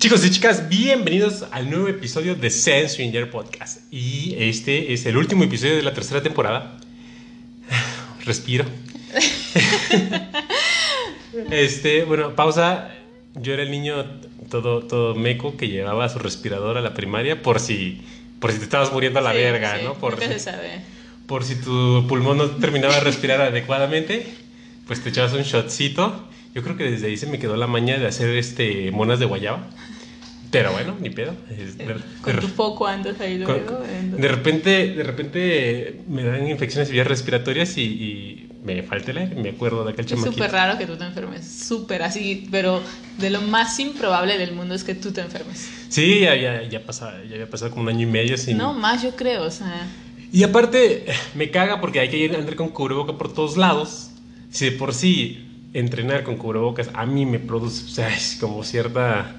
Chicos y chicas, bienvenidos al nuevo episodio de Sense Stranger Podcast. Y este es el último episodio de la tercera temporada. Respiro. este, bueno, pausa. Yo era el niño todo, todo meco que llevaba su respirador a la primaria por si, por si te estabas muriendo a la Sí, verga, sí, ¿no? Por, se sabe. por si tu pulmón no terminaba de respirar adecuadamente, pues te echabas un shotcito. Yo creo que desde ahí se me quedó la maña de hacer este monas de guayaba. Pero bueno, ni pedo. Es- de- Con de- tu foco andas ahí luego. de repente, de repente me dan infecciones vías respiratorias y, y me falta el aire. Me acuerdo de aquel Es chamaquito. súper raro que tú te enfermes. Súper así. Pero de lo más improbable del mundo es que tú te enfermes. Sí, ya, ya, ya, pasa- ya había pasado como un año y medio sin... No, más yo creo. O sea, Y aparte, me caga porque hay que ir andar con cubreboca por todos lados. Si de por sí entrenar con cubrebocas a mí me produce, o sea, es como cierta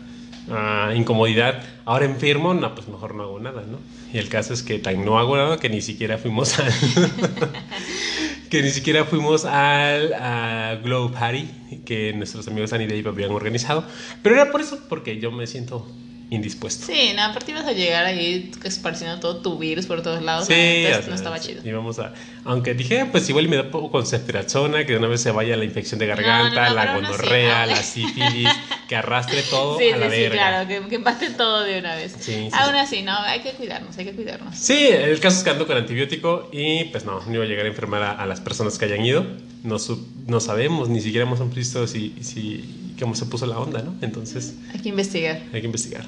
ah, incomodidad. Ahora enfermo, no, pues mejor no hago nada, ¿no? Y el caso es que tan no hago nada que ni siquiera fuimos al. que ni siquiera fuimos al a Glow Party que nuestros amigos Annie Dave habían organizado. Pero era por eso, porque yo me siento indispuesto. sí, no, aparte ibas a llegar ahí esparciendo todo tu virus por todos lados. Sí, entonces o sea, no estaba chido. íbamos a, aunque dije, pues igual me da poco con ceftriaxona, que de una vez se vaya la infección de garganta, No, no, la gonorrea, ah. la sífilis, que arrastre todo Sí, a la sí, sí, verga. claro, que, que empate todo de una vez. Sí, sí, Aún sí. así, no, hay que cuidarnos, hay que cuidarnos. Sí, el caso es que ando con antibiótico y pues no, no iba a llegar a enfermar a, a las personas que hayan ido. No, su- no sabemos, ni siquiera hemos visto si, si, cómo se puso la onda, ¿no? Entonces Hay que investigar. hay que investigar.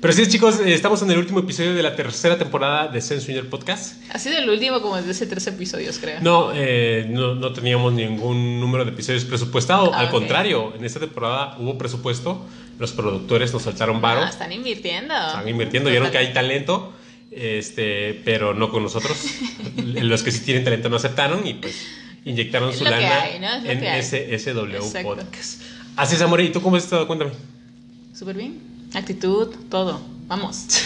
Pero sí, chicos, eh, estamos en el último episodio de la tercera temporada de Sense Junior Podcast. Ha sido el último como desde hace tres episodios, creo. No, eh, no, no teníamos ningún número de episodios presupuestado. Ah, Al contrario, en esta temporada hubo presupuesto. Los productores nos soltaron varo. Ah, están invirtiendo. Están invirtiendo. Vieron que hay talento, este, pero no con nosotros. Los que sí tienen talento no aceptaron y pues inyectaron Es su lana en que hay. ese SW Exacto. Podcast. Así es, amor. ¿Y tú cómo has estado? Cuéntame. Súper bien. Actitud, todo. Vamos.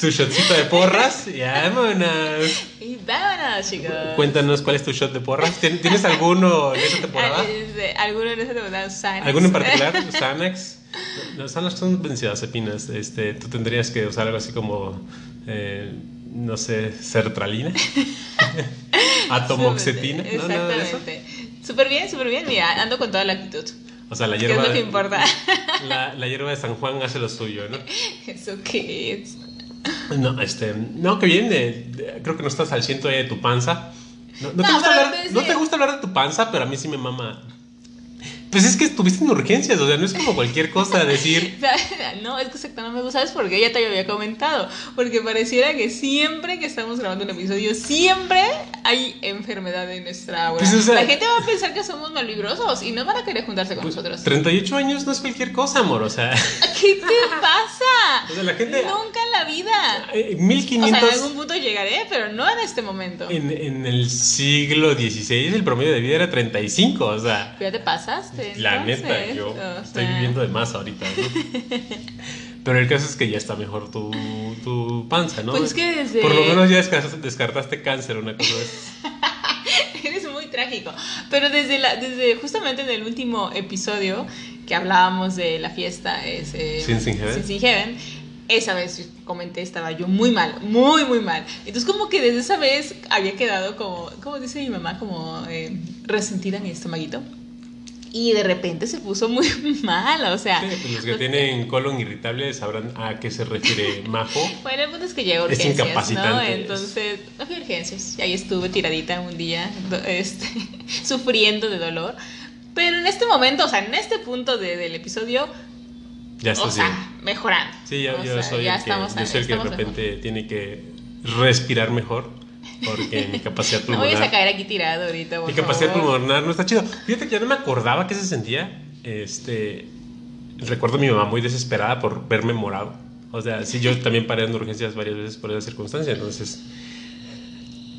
Tu shotcito de porras. y vámonos. Y vámonos, chicos. Cuéntanos cuál es tu shot de porras. ¿Tien- ¿Tienes alguno en esta temporada? Ah, ¿Alguno en esa temporada? Xanax. ¿Alguno en particular? ¿Xanax? Los Xanax son benzodiazepinas. Este, tú tendrías que usar algo así como, eh, no sé, sertralina, atomoxetina, ¿no? Exactamente. Súper bien, súper bien. Mira, ando con toda la actitud. O sea, la ¿Qué es hierba, lo que importa? la, la hierba de San Juan hace lo suyo, ¿no? ¿Eso qué es? No, este, no, que bien, eh, creo que no estás al ciento de tu panza. No, no te gusta hablar, no te gusta hablar de tu panza, pero a mí sí me mama. Pues es que estuviste en urgencias, o sea, no es como cualquier cosa decir. No, es que exacto, no me gusta. ¿Sabes por qué? Ya te había comentado. Porque pareciera que siempre que estamos grabando un episodio, siempre hay enfermedad en nuestra aura. Pues, o sea- la gente va a pensar que somos malvibrosos y no van a querer juntarse con Pues, nosotros. 38 años no es cualquier cosa, amor, o sea, ¿Qué te pasa? O sea, la gente- Nunca en la vida. eh, O sea, 1500 en algún punto llegaré, pero no en este momento. en, en el siglo XVI el promedio de vida era 35, o sea, ¿Ya te la neta, yo O estoy viviendo de más ahorita, ¿no? Pero el caso es que ya está mejor tu, tu panza, ¿no? Pues es que desde- Por lo menos ya descartaste, cáncer, una cosa de. Eres muy trágico. Pero desde, la, desde justamente en el último episodio que hablábamos de la fiesta, ese, Sins in Heaven. Sins in Heaven, esa vez comenté, estaba yo muy mal, muy, muy mal. Entonces como que desde esa vez había quedado como, como dice mi mamá, como eh, resentida en mi estomaguito. Y de repente se puso muy mal, o sea... Sí, pues los que tienen colon irritable sabrán a qué se refiere Majo. Bueno, el punto es que llegó a Es urgencias, ¿no? incapacitante. Entonces, no fui urgencias. Y ahí estuve tiradita un día, este, sufriendo de dolor. Pero en este momento, o sea, en este punto de- del episodio, Ya o estás sea, mejorando. Sí, O yo sea, soy ya el que, estamos- yo soy el que de repente tiene que respirar mejor porque mi capacidad mejor. No pulmonar... vayas a caer aquí tirado ahorita, por Mi capacidad favor. pulmonar no está chido. Fíjate que ya no me acordaba qué se sentía. Este. Recuerdo a mi mamá muy desesperada por verme morado. O sea, sí, yo también paré en urgencias varias veces por esa circunstancia. Entonces.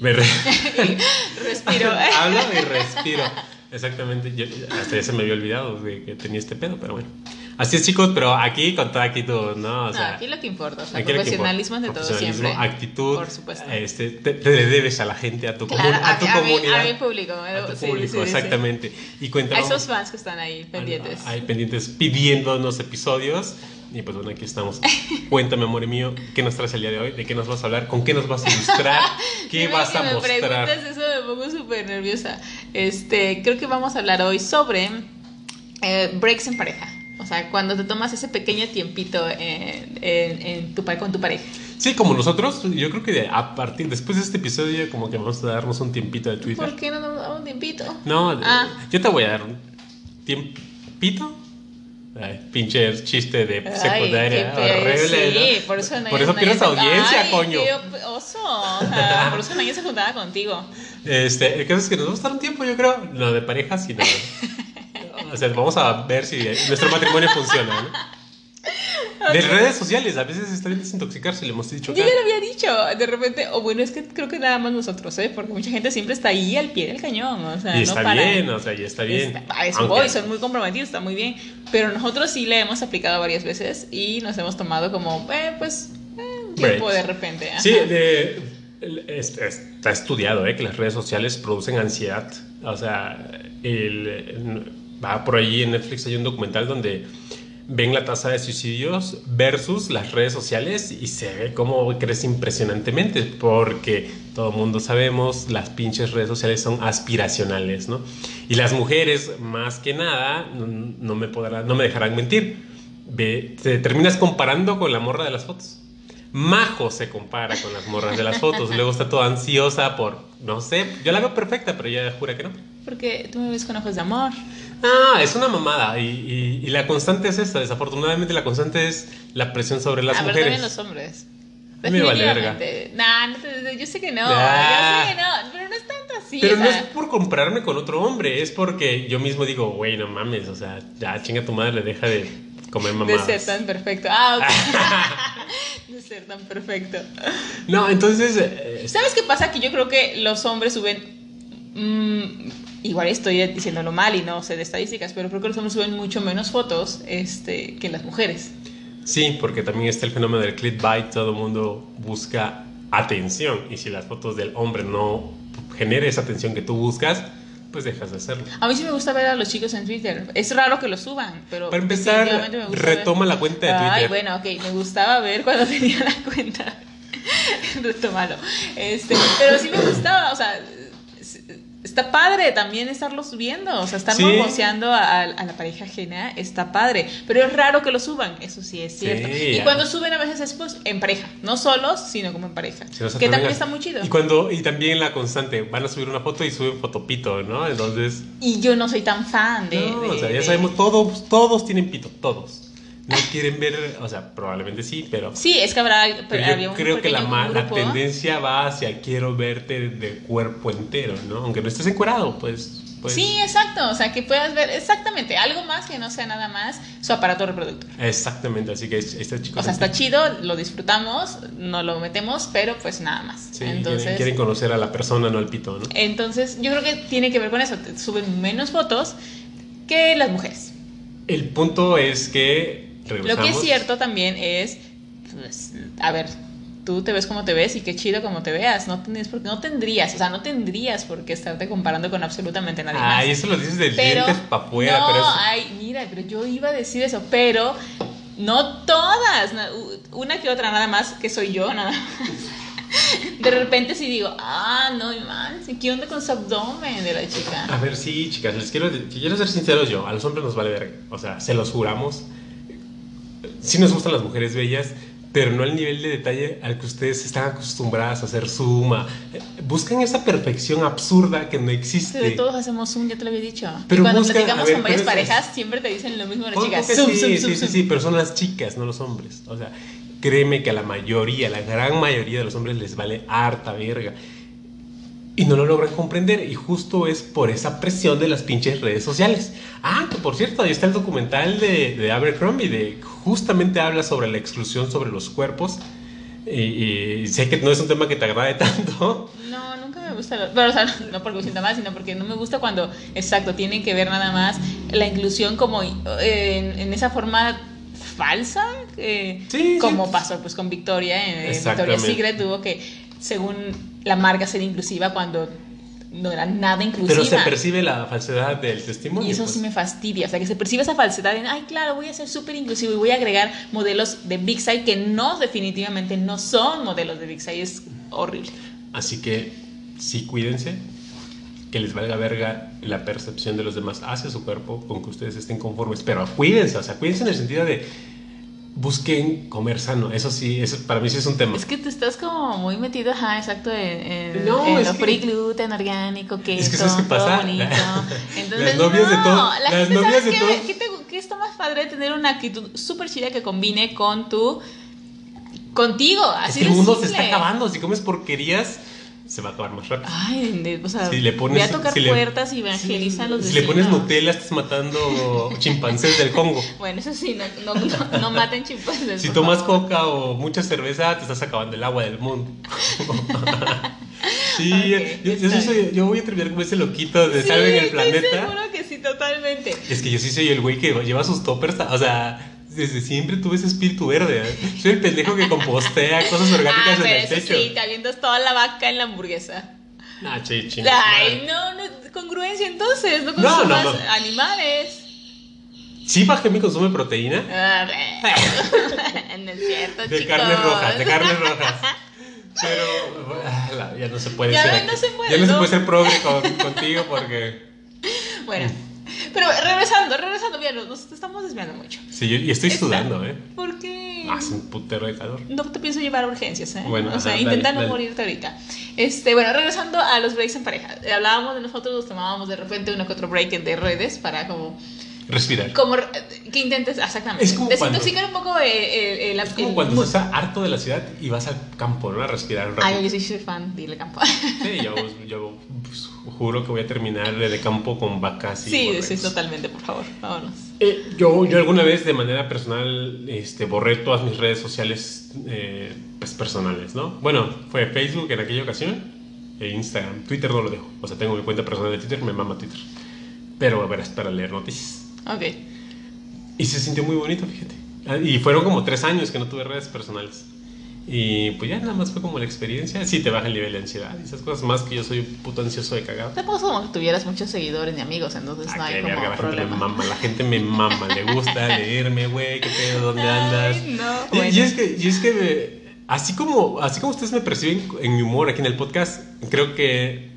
Me re- Respiro. Hablo y respiro. Exactamente. Yo- hasta ya se me había olvidado de que tenía este pedo, pero bueno. Así es, chicos, pero aquí con toda actitud, ¿no? O No, sea, aquí lo que importa, o sea, profesionalismo importa. de todo siempre. actitud, Por supuesto. Este, te, te debes a la gente, a tu, Claro, comun- a tu a, mi- comunidad. a mi público. a tu sí, público, sí, sí, sí. exactamente. Y cuéntanos. A esos fans que están ahí pendientes. Hay pendientes pidiéndonos episodios. Y pues bueno, aquí estamos. Cuéntame, amor mío, ¿qué nos traes el día de hoy? ¿De qué nos vas a hablar? ¿Con qué nos vas a ilustrar? ¿Qué vas a me mostrar? preguntas eso me pongo súper nerviosa. Este, creo que vamos a hablar hoy sobre eh, breaks en pareja. O sea, cuando te tomas ese pequeño tiempito en, en- en tu, con tu pareja. Sí, como nosotros, yo creo que a partir, después de este episodio, como que vamos a darnos un tiempito de Twitter. ¿Por qué no nos damos un tiempito? No, Ah. yo te voy a dar un tiempito. Ay, pinche chiste de Ay, secundaria pe- horrible. Sí, ¿no? por eso no Por eso pierdes audiencia, Ay, coño. qué oso. O sea, por eso nadie se juntaba contigo. Este, el caso es que nos va a estar un tiempo, yo creo, no de pareja, sino. o sea, vamos a ver si nuestro matrimonio funciona, ¿no? De redes sociales, a veces está bien desintoxicarse, le hemos dicho Yo ya lo había dicho, de repente, o bueno, es que creo que nada más nosotros, ¿eh? Porque mucha gente siempre está ahí al pie del cañón, o sea, Y no está para. bien, o sea, y está bien. Está- a eso Aunque- voy, son muy comprometidos, está muy bien. Pero nosotros sí le hemos aplicado varias veces y nos hemos tomado como, eh, pues, eh, un tiempo de repente. ajá. Sí, de- está estudiado ¿eh? que las redes sociales producen ansiedad. O sea, el, el- va por allí en Netflix hay un documental donde ven la tasa de suicidios versus las redes sociales y se ve cómo crece impresionantemente porque todo el mundo sabemos las pinches redes sociales son aspiracionales, ¿no? Y las mujeres más que nada no, me podrán, no me dejarán mentir. Ve, te terminas comparando con la morra de las fotos. Majo se compara con las morras de las fotos. Luego está toda ansiosa por, no sé, yo la veo perfecta, pero ella jura que no. Porque tú me ves con ojos de amor. Ah, es una mamada. Y, y- y la constante es esta. Desafortunadamente, la constante es la presión sobre las a ver, mujeres. también los hombres. Me vale. Nah, no yo sé que no. Ah. Yo sé que no, pero no es tanto así. Pero o no es por compararme con otro hombre, es porque yo mismo digo, güey, no mames, o sea, ya chinga tu madre, deja de comer de mamadas. ser tan perfecto. Ah, ok. de ser tan perfecto. No, entonces, eh, ¿Sabes qué pasa? Que yo creo que los hombres suben. mm, igual estoy diciéndolo mal y no sé de estadísticas, pero creo que los hombres suben mucho menos fotos este, que las mujeres. sí, porque también está el fenómeno del clickbait, todo el mundo busca atención, y si las fotos del hombre no genera esa atención que tú buscas, pues dejas de hacerlo. A mí sí me gusta ver a los chicos en Twitter. Es raro que lo suban, pero. Para empezar, me gusta ver. retoma la cuenta de Ay, Twitter. bueno, ok, me gustaba ver cuando tenía la cuenta. Retómalo. Este, pero sí me gustaba, o sea, está padre también estarlos subiendo, o sea, estar Sí. morboseando a, a la pareja ajena está padre, pero es raro que lo suban, eso sí es cierto. Sí, y ya. cuando suben a veces es pues en pareja, no solos, sino como en pareja, Sí, o sea, que también está muy chido. Y, cuando, y también la constante, van a subir una foto y suben fotopito, ¿no? Entonces, Y yo no soy tan fan de... no, de- o sea, ya de- sabemos, todos, todos tienen pito, todos. No quieren ver, o sea, probablemente sí, pero, Sí, es que habrá... pero había yo un creo que la, la tendencia va hacia quiero verte de cuerpo entero, ¿no? Aunque no estés encuerado, pues... pues Sí, exacto, o sea, que puedas ver exactamente algo más que no sea nada más su aparato reproductor. Exactamente, así que este chico... O sea, está chido, lo disfrutamos, no lo metemos, pero pues nada más. Sí, entonces, quieren, quieren conocer a la persona, no al pito, ¿no? entonces, yo creo que tiene que ver con eso, te suben menos fotos que las mujeres. El punto es que... Lo que es cierto también es, pues, a ver, tú te ves como te ves y qué chido como te veas, no tendrías, por no tendrías, o sea, no tendrías por qué estarte comparando con absolutamente nadie más. Ay, eso lo dices del pero dientes para afuera, no, pero ay, mira, pero yo iba a decir eso, pero no todas, una que otra nada más, que soy yo, nada más. De repente sí digo, ah, no, man, ¿qué onda con su abdomen de la chica? A ver, sí, chicas, les quiero, quiero ser sinceros yo. A los hombres nos vale verga. O sea, se los juramos. Sí nos gustan las mujeres bellas, pero no al nivel de detalle al que ustedes están acostumbradas a hacer suma. Eh, Buscan esa perfección absurda que no existe. Pero todos hacemos zoom, ya te lo había dicho. Pero y cuando busca- platicamos a ver, con varias parejas, siempre te dicen lo mismo las chicas. Zoom, sí, zoom, sí, zoom, sí, zoom. sí, pero son las chicas, no los hombres. O sea, créeme que a la mayoría, la gran mayoría de los hombres les vale harta verga. Y no lo logran comprender. Y justo es por esa presión de las pinches redes sociales. Ah, que por cierto, ahí está el documental de, de Abercrombie. De, justamente habla sobre la exclusión sobre los cuerpos. Y, y sé que no es un tema que te agrade tanto. No, nunca me gusta. lo- Pero, o sea, no porque me sienta mal, sino porque no me gusta cuando, exacto, tienen que ver nada más la inclusión como eh, en, en esa forma falsa, eh, Sí, sí. como pasó pues con Victoria. En, Victoria's Exactamente. Secret tuvo que, según la marca, ser inclusiva cuando no era nada inclusiva. Pero se percibe la falsedad del testimonio. Y eso pues. sí me fastidia, o sea, que se percibe esa falsedad en, ay, claro, voy a ser súper inclusivo y voy a agregar modelos de Big Size que no, definitivamente no son modelos de Big Size, es horrible. Así que sí, cuídense. Que les valga verga la percepción de los demás hacia su cuerpo, con que ustedes estén conformes. Pero cuídense, o sea, cuídense en el sentido de busquen comer sano. Eso sí, eso para mí sí es un tema. Es que te estás como muy metido, ajá, exacto, en, en, No, en es lo que- free gluten, orgánico, Es que ¿sabes qué todo pasa? bonito. Entonces, las novias de no, todo- la las gente, novias ¿sabes de todo- ¿Qué, te- qué está más padre tener una actitud súper chida que combine con tu... contigo, Es así que el de mundo se está acabando. Si comes porquerías, se va a acabar más rápido. Ay, o sea, Si le pones- ve a tocar si le- puertas y evangeliza a los Si le pones. Nutella, estás matando chimpancés del Congo. Bueno, eso sí, no, no, no, no maten chimpancés. Si tomas favor. coca o mucha cerveza, te estás acabando el agua del mundo. sí, yo, yo sí está soy- yo voy a terminar como ese loquito de Sí, salven el estoy planeta. seguro que sí, totalmente. Es que yo sí soy el güey que lleva sus toppers, o sea, desde siempre tuve ese espíritu verde. ¿eh? Soy el pendejo que compostea cosas orgánicas Ah, en pero el eso techo. sí, te avientas toda la vaca en la hamburguesa. Ah, Ay, no, no, congruencia entonces, no consumas no, no. animales. Sí bajé mi consumo de proteína. A ver. no es cierto, De chicos. carnes rojas, de carnes rojas. Pero ah, ya no se puede Ya ser. ven, no aquí. se puede, ya no, se puede ser progre con- contigo porque. Bueno, pero regresando, regresando, bien, nos estamos desviando mucho. Sí, yo, y estoy sudando, ¿eh? ¿Por qué? Hace un putero de calor. No te pienso llevar a urgencias, ¿eh? Bueno, o sea, ajá, intenta dale, no dale. morirte ahorita. Este, bueno, regresando a los breaks en pareja. Hablábamos de nosotros, nos tomábamos de repente uno que otro break de redes para como, Respirar. como eh, que intentes, exactamente, Es como cuando- desintoxicar un poco eh, el, el, Es como el cuando estás harto de la ciudad y vas al campo, ¿no? A respirar un Ay, rato. yo sí soy fan de ir al campo. Sí, yo, yo pues, juro que voy a terminar de campo con vacas y sí, borregos. sí, totalmente, por favor, vámonos. Eh, yo, yo alguna vez de manera personal este, borré todas mis redes sociales eh, pues, personales, ¿no? Bueno, fue Facebook en aquella ocasión e Instagram. Twitter no lo dejo. O sea, tengo mi cuenta personal de Twitter, me mama Twitter. Pero a ver, es para leer noticias. Ok. Y se sintió muy bonito, fíjate. Ah, Y fueron como tres años que no tuve redes personales. Y pues ya nada más fue como la experiencia. Sí, te baja el nivel de ansiedad y esas cosas más que yo soy un puto ansioso de cagado. Tampoco es como que tuvieras muchos seguidores ni amigos, entonces no Ah, hay qué como verga, la gente me problema. mama, la gente me mama, le gusta leerme, güey, qué pedo, dónde andas. Ay, no. Y, Bueno. y es que, y es que me- así, como, así como ustedes me perciben en mi humor aquí en el podcast, creo que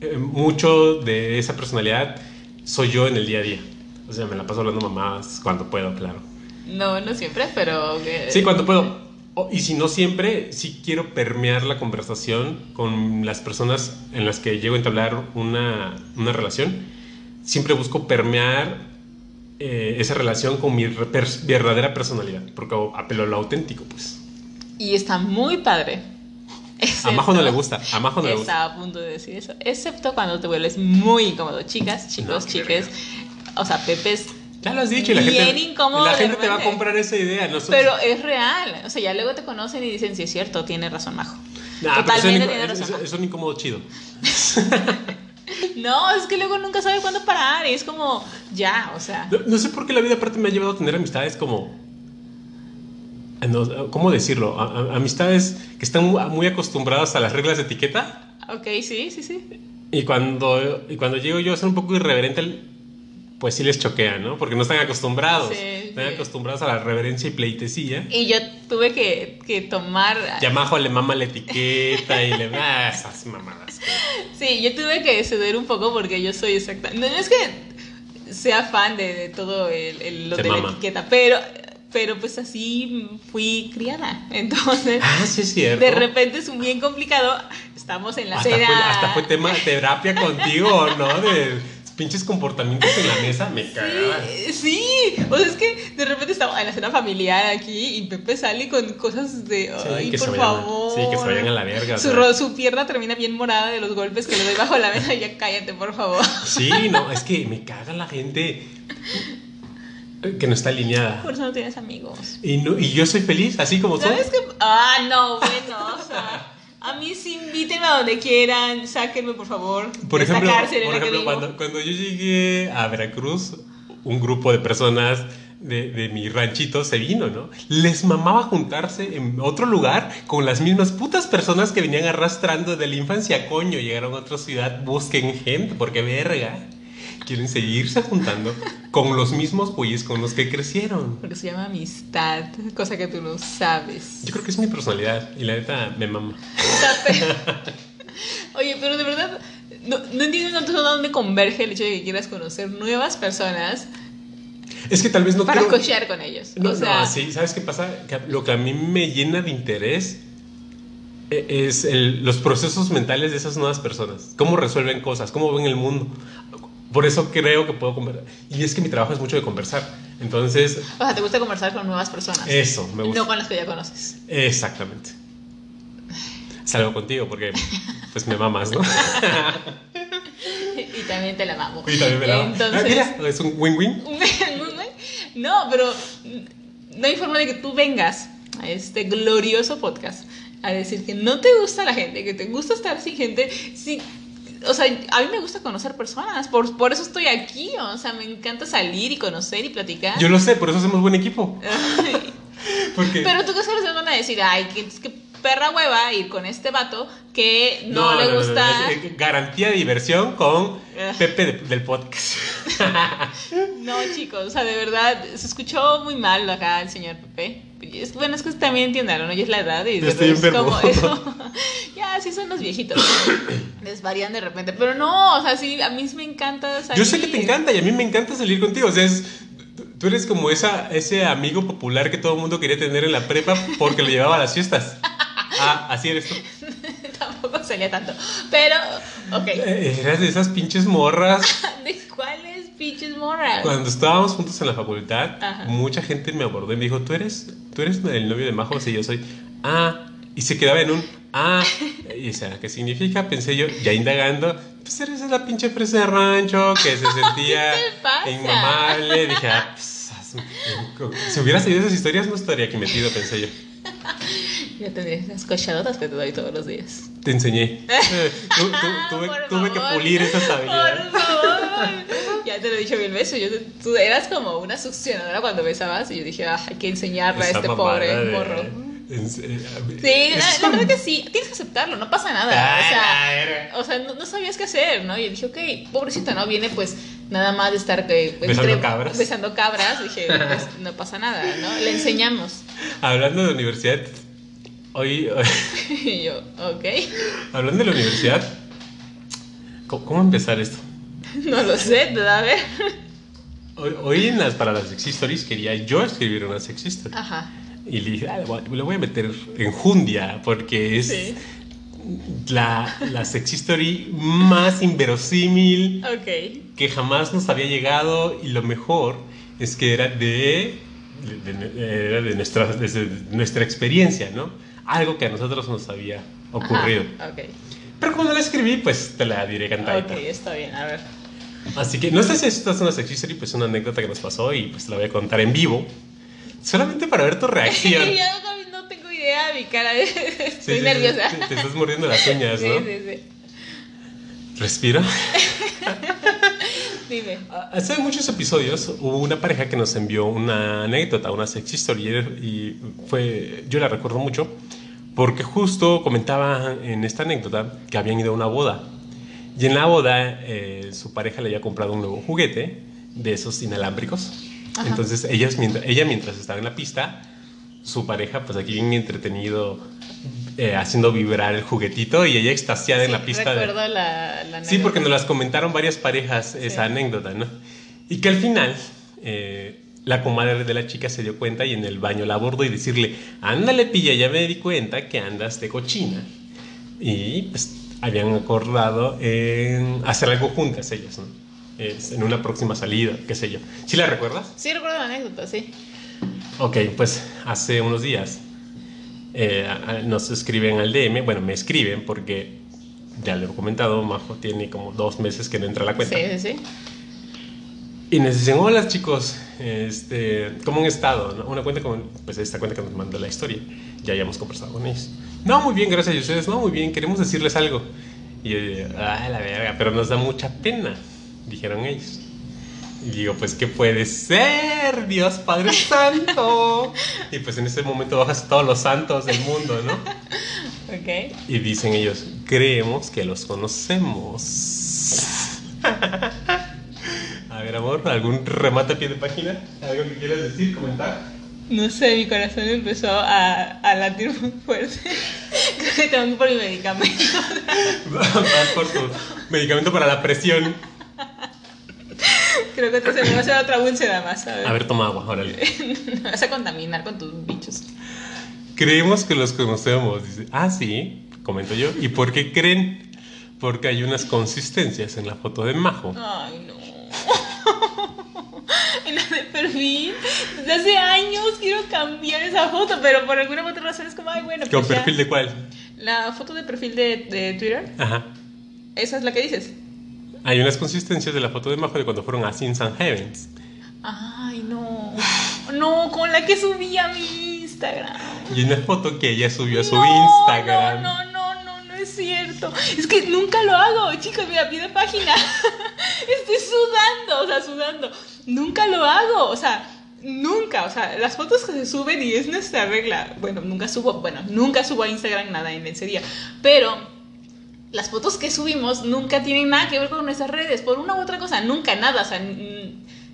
eh, mucho de esa personalidad soy yo en el día a día. O sea, me la paso hablando mamadas cuando puedo, claro. No, no siempre, pero... que- Sí, cuando puedo. O- y si no siempre, sí quiero permear la conversación con las personas en las que llego a entablar una, una relación. Siempre busco permear eh, esa relación con mi pers- verdadera personalidad, porque apelo a lo auténtico, pues. Y está muy padre. A Majo no Excepto- le gusta, a Majo no le gusta. Estaba a punto de decir eso. Excepto cuando te vuelves muy incómodo. Chicas, chicos, No, chiques. O sea, Pepe es... Ya lo has dicho y la Bien gente, incómodo la gente te va a comprar esa idea. No Pero es real. O sea, ya luego te conocen y dicen, sí, es cierto, tiene razón, Majo. Nah, Totalmente tiene razón. es- un incómodo chido. No, es que luego nunca sabe cuándo parar. Y es como, ya, o sea... No, no sé por qué la vida aparte me ha llevado a tener amistades como... no, ¿Cómo decirlo? A- a- amistades que están mu- muy acostumbradas a las reglas de etiqueta Ok, sí, sí, sí. y cuando, y cuando llego yo a ser un poco irreverente, pues sí les choquea, ¿no? Porque no están acostumbrados. Sí, están sí. acostumbrados a la reverencia y pleitesía. Y yo tuve que, que tomar... Yamajo le mama la etiqueta y le... Ah, esas mamadas. Sí, yo tuve que ceder un poco porque yo soy exacta. No, no es que sea fan de, de todo el, el- lo de la etiqueta, pero, pero pues así fui criada. Entonces, Ah, sí es cierto. de repente es un bien complicado. Estamos en la hasta cena. fue, hasta fue tema terapia contigo, ¿no? De pinches comportamientos en la mesa, me cagaba. Sí, sí, o sea, es que de repente estamos en la cena familiar aquí y Pepe sale con cosas de, Sí, ay, que se por vayan favor. sí, que se vayan a la verga, Su, pierna termina bien morada de los golpes que le doy bajo la mesa y ya cállate, por favor. Sí, no, es que me caga la gente que no está alineada. Por eso no tienes amigos. Y, no, y yo soy feliz, así como soy. ¿Sabes qué? Ah, no, bueno, o sea, a mí sí invítenme a donde quieran, sáquenme por favor Por de esta ejemplo, cárcel por cuando yo llegué a Veracruz, un grupo de personas de, de mi ranchito se vino, ¿no? Les mamaba juntarse en otro lugar con las mismas putas personas que venían arrastrando de la infancia. Coño, llegaron a otra ciudad, busquen gente, porque verga. Quieren seguirse juntando con los mismos güeyes con los que crecieron. Porque se llama amistad, cosa que tú no sabes. Yo creo que es mi personalidad y la neta me mama. Oye, pero de verdad, no, no entiendo tanto dónde converge el hecho de que quieras conocer nuevas personas Es que tal vez no para quiero... cochear con ellos. No, o sea, no, sí, ¿sabes qué pasa? Que lo que a mí me llena de interés e- es el- los procesos mentales de esas nuevas personas. Cómo resuelven cosas, cómo ven el mundo. Por eso creo que puedo conversar. Y es que mi trabajo es mucho de conversar. Entonces, o sea, te gusta conversar con nuevas personas. eso me gusta. No con las que ya conoces. Exactamente. Salgo contigo porque pues me mamas, ¿no? y también te la mamo. Y también me la Entonces, Ah, mira, es un win-win. no, pero no hay forma de que tú vengas a este glorioso podcast a decir que no te gusta la gente, que te gusta estar sin gente. Sí, o sea, a mí me gusta conocer personas, por, por eso estoy aquí. O sea, me encanta salir y conocer y platicar. Yo lo sé, por eso hacemos buen equipo. Porque Pero tú qué sabes, van a decir, ay, que, que perra hueva ir con este vato que no, le gusta. garantía de diversión con. Pepe de- del podcast. No, chicos, o sea, de verdad, se escuchó muy mal acá el señor Pepe. Bueno, es que también entiendan, ¿no? Es la edad y estoy es como eso. Ya, sí son los viejitos. Desvarían de repente. Pero no, o sea, sí, a mí sí me encanta salir. Yo sé que te encanta y a mí me encanta salir contigo. O sea, es- tú eres como esa, ese amigo popular que todo el mundo quería tener en la prepa porque lo llevaba a las fiestas. Ah, así eres tú. Tampoco salía tanto. Pero, ok. Eh, Eras de esas pinches morras. ¿De cuáles pinches morras? Cuando estábamos juntos en la facultad, Ajá. mucha gente me abordó y me dijo, ¿tú eres, tú eres el novio de Majo? Sí, yo soy. Ah, y se quedaba en un, ah, y o sea, ¿qué significa? Pensé yo, ya indagando, pues eres la pinche fresa de rancho que se sentía inmamable. Dije, ah, pues, hazme- si hubiera seguido esas historias no estaría aquí metido, pensé yo. Ya tendría esas cochadotas que te doy todos los días. Te enseñé. Eh, tu- tu- tuve tuve que pulir esas habilidades. Por favor. Ya te lo he dicho mil veces. Yo, tú eras como una succionadora cuando besabas y yo dije, ah, hay que enseñarle a este pobre de- morro. En serio, Sí, la, verdad que sí, tienes que aceptarlo, no pasa nada. Ay, o sea, o sea no, no sabías qué hacer, ¿no? Y dije, ok, pobrecito, ¿no? Viene pues nada más de estar que, Besando cabras. besando cabras. Dije, pues no pasa nada, ¿no? Le enseñamos. Hablando de universidad, hoy, Y yo, ok, hablando de la universidad, ¿cómo, cómo empezar esto? no lo sé, te da a ver. Hoy, hoy en las, para las Sex Stories quería yo escribir una Sex Story. Ajá. Y le dije, ah, le voy a- meter en Jundia porque es Sí. la, la Sex Story más inverosímil Ok. que jamás nos había llegado y lo mejor es que era de, de, de- era de nuestra, nuestra experiencia, ¿no? Algo que a nosotros nos había ocurrido. Ajá, ok. Pero cuando la escribí, pues te la diré cantadita. Ok, está bien, a ver. Así que no sé si esta es una sex history, pues una anécdota que nos pasó y pues te la voy a contar en vivo. Solamente para ver tu reacción. ya no, no tengo idea de mi cara. Sí, Estoy sí, sí, nerviosa. Te, te estás mordiendo las uñas, Sí, ¿no? sí, sí. Respira. Dime. Hace muchos episodios hubo una pareja que nos envió una anécdota, una sex history y fue, yo la recuerdo mucho porque justo comentaba en esta anécdota que habían ido a una boda y en la boda eh, su pareja le había comprado un nuevo juguete de esos inalámbricos. Ajá. Entonces ellas, mientras, ella mientras estaba en la pista, su pareja pues aquí bien entretenido eh, haciendo vibrar el juguetito y ella extasiada en Sí, la pista. de- Recuerdo la, la Sí, porque nos las comentaron varias parejas esa Sí. anécdota, ¿no? Y que al final eh, la comadre de la chica se dio cuenta y en el baño la abordó y decirle, ándale pilla, ya me di cuenta que andas de cochina. Y pues habían acordado en hacer algo juntas ellas, ¿no? Es en una próxima salida, qué sé yo. ¿Sí la recuerdas? Sí, recuerdo la anécdota, sí. Ok, pues hace unos días eh, nos escriben al DM, bueno, me escriben porque ya le he comentado, Majo tiene como dos meses que no entra a la cuenta. Sí, sí, sí. Y nos dicen, hola chicos, este, ¿cómo han estado? ¿No? Una cuenta como, pues esta cuenta que nos mandó la historia. Ya habíamos conversado con ellos. No, muy bien, gracias a ustedes. No, muy bien, queremos decirles algo. Y yo digo, ah, la verga, pero nos da mucha pena, dijeron ellos. Y digo, pues, ¿qué puede ser? Dios Padre Santo. y pues en ese momento bajas todos los santos del mundo, ¿no? Ok. Y dicen ellos, creemos que los conocemos. a ver, amor, ¿algún remate a pie de página? ¿Algo que quieras decir, comentar? No sé, mi corazón empezó a, a latir muy fuerte. Creo que tengo por mi medicamento. Vas por tu medicamento para la presión. Creo que te se me va a hacer otra úlcera más, ¿sabes? A ver, toma agua, órale. Me vas a contaminar con tus bichos. Creemos que los conocemos. Dice, ah, sí, comento yo. ¿Y por qué creen? Porque hay unas consistencias en la foto de Majo. Ay, no. En la de perfil, desde hace años quiero cambiar esa foto, pero por alguna otra razón es como, ay, bueno. ¿Con pues ya. perfil de cuál? La foto de perfil de, de Twitter, Ajá. esa es la que dices. Hay unas consistencias de la foto de Majo de cuando fueron a Sins and Heavens. Ay, no. No, con la que subí a mi Instagram. Y una foto que ella subió a su no, Instagram. No, no, no, no, no es cierto. Es que nunca lo hago, chicos, mira, pide página. Estoy sudando, o sea, sudando. Nunca lo hago, o sea, nunca, o sea, las fotos que se suben y es nuestra regla. Bueno, nunca subo, bueno, nunca subo a Instagram nada en ese día, pero las fotos que subimos nunca tienen nada que ver con nuestras redes, por una u otra cosa, nunca, nada, o sea,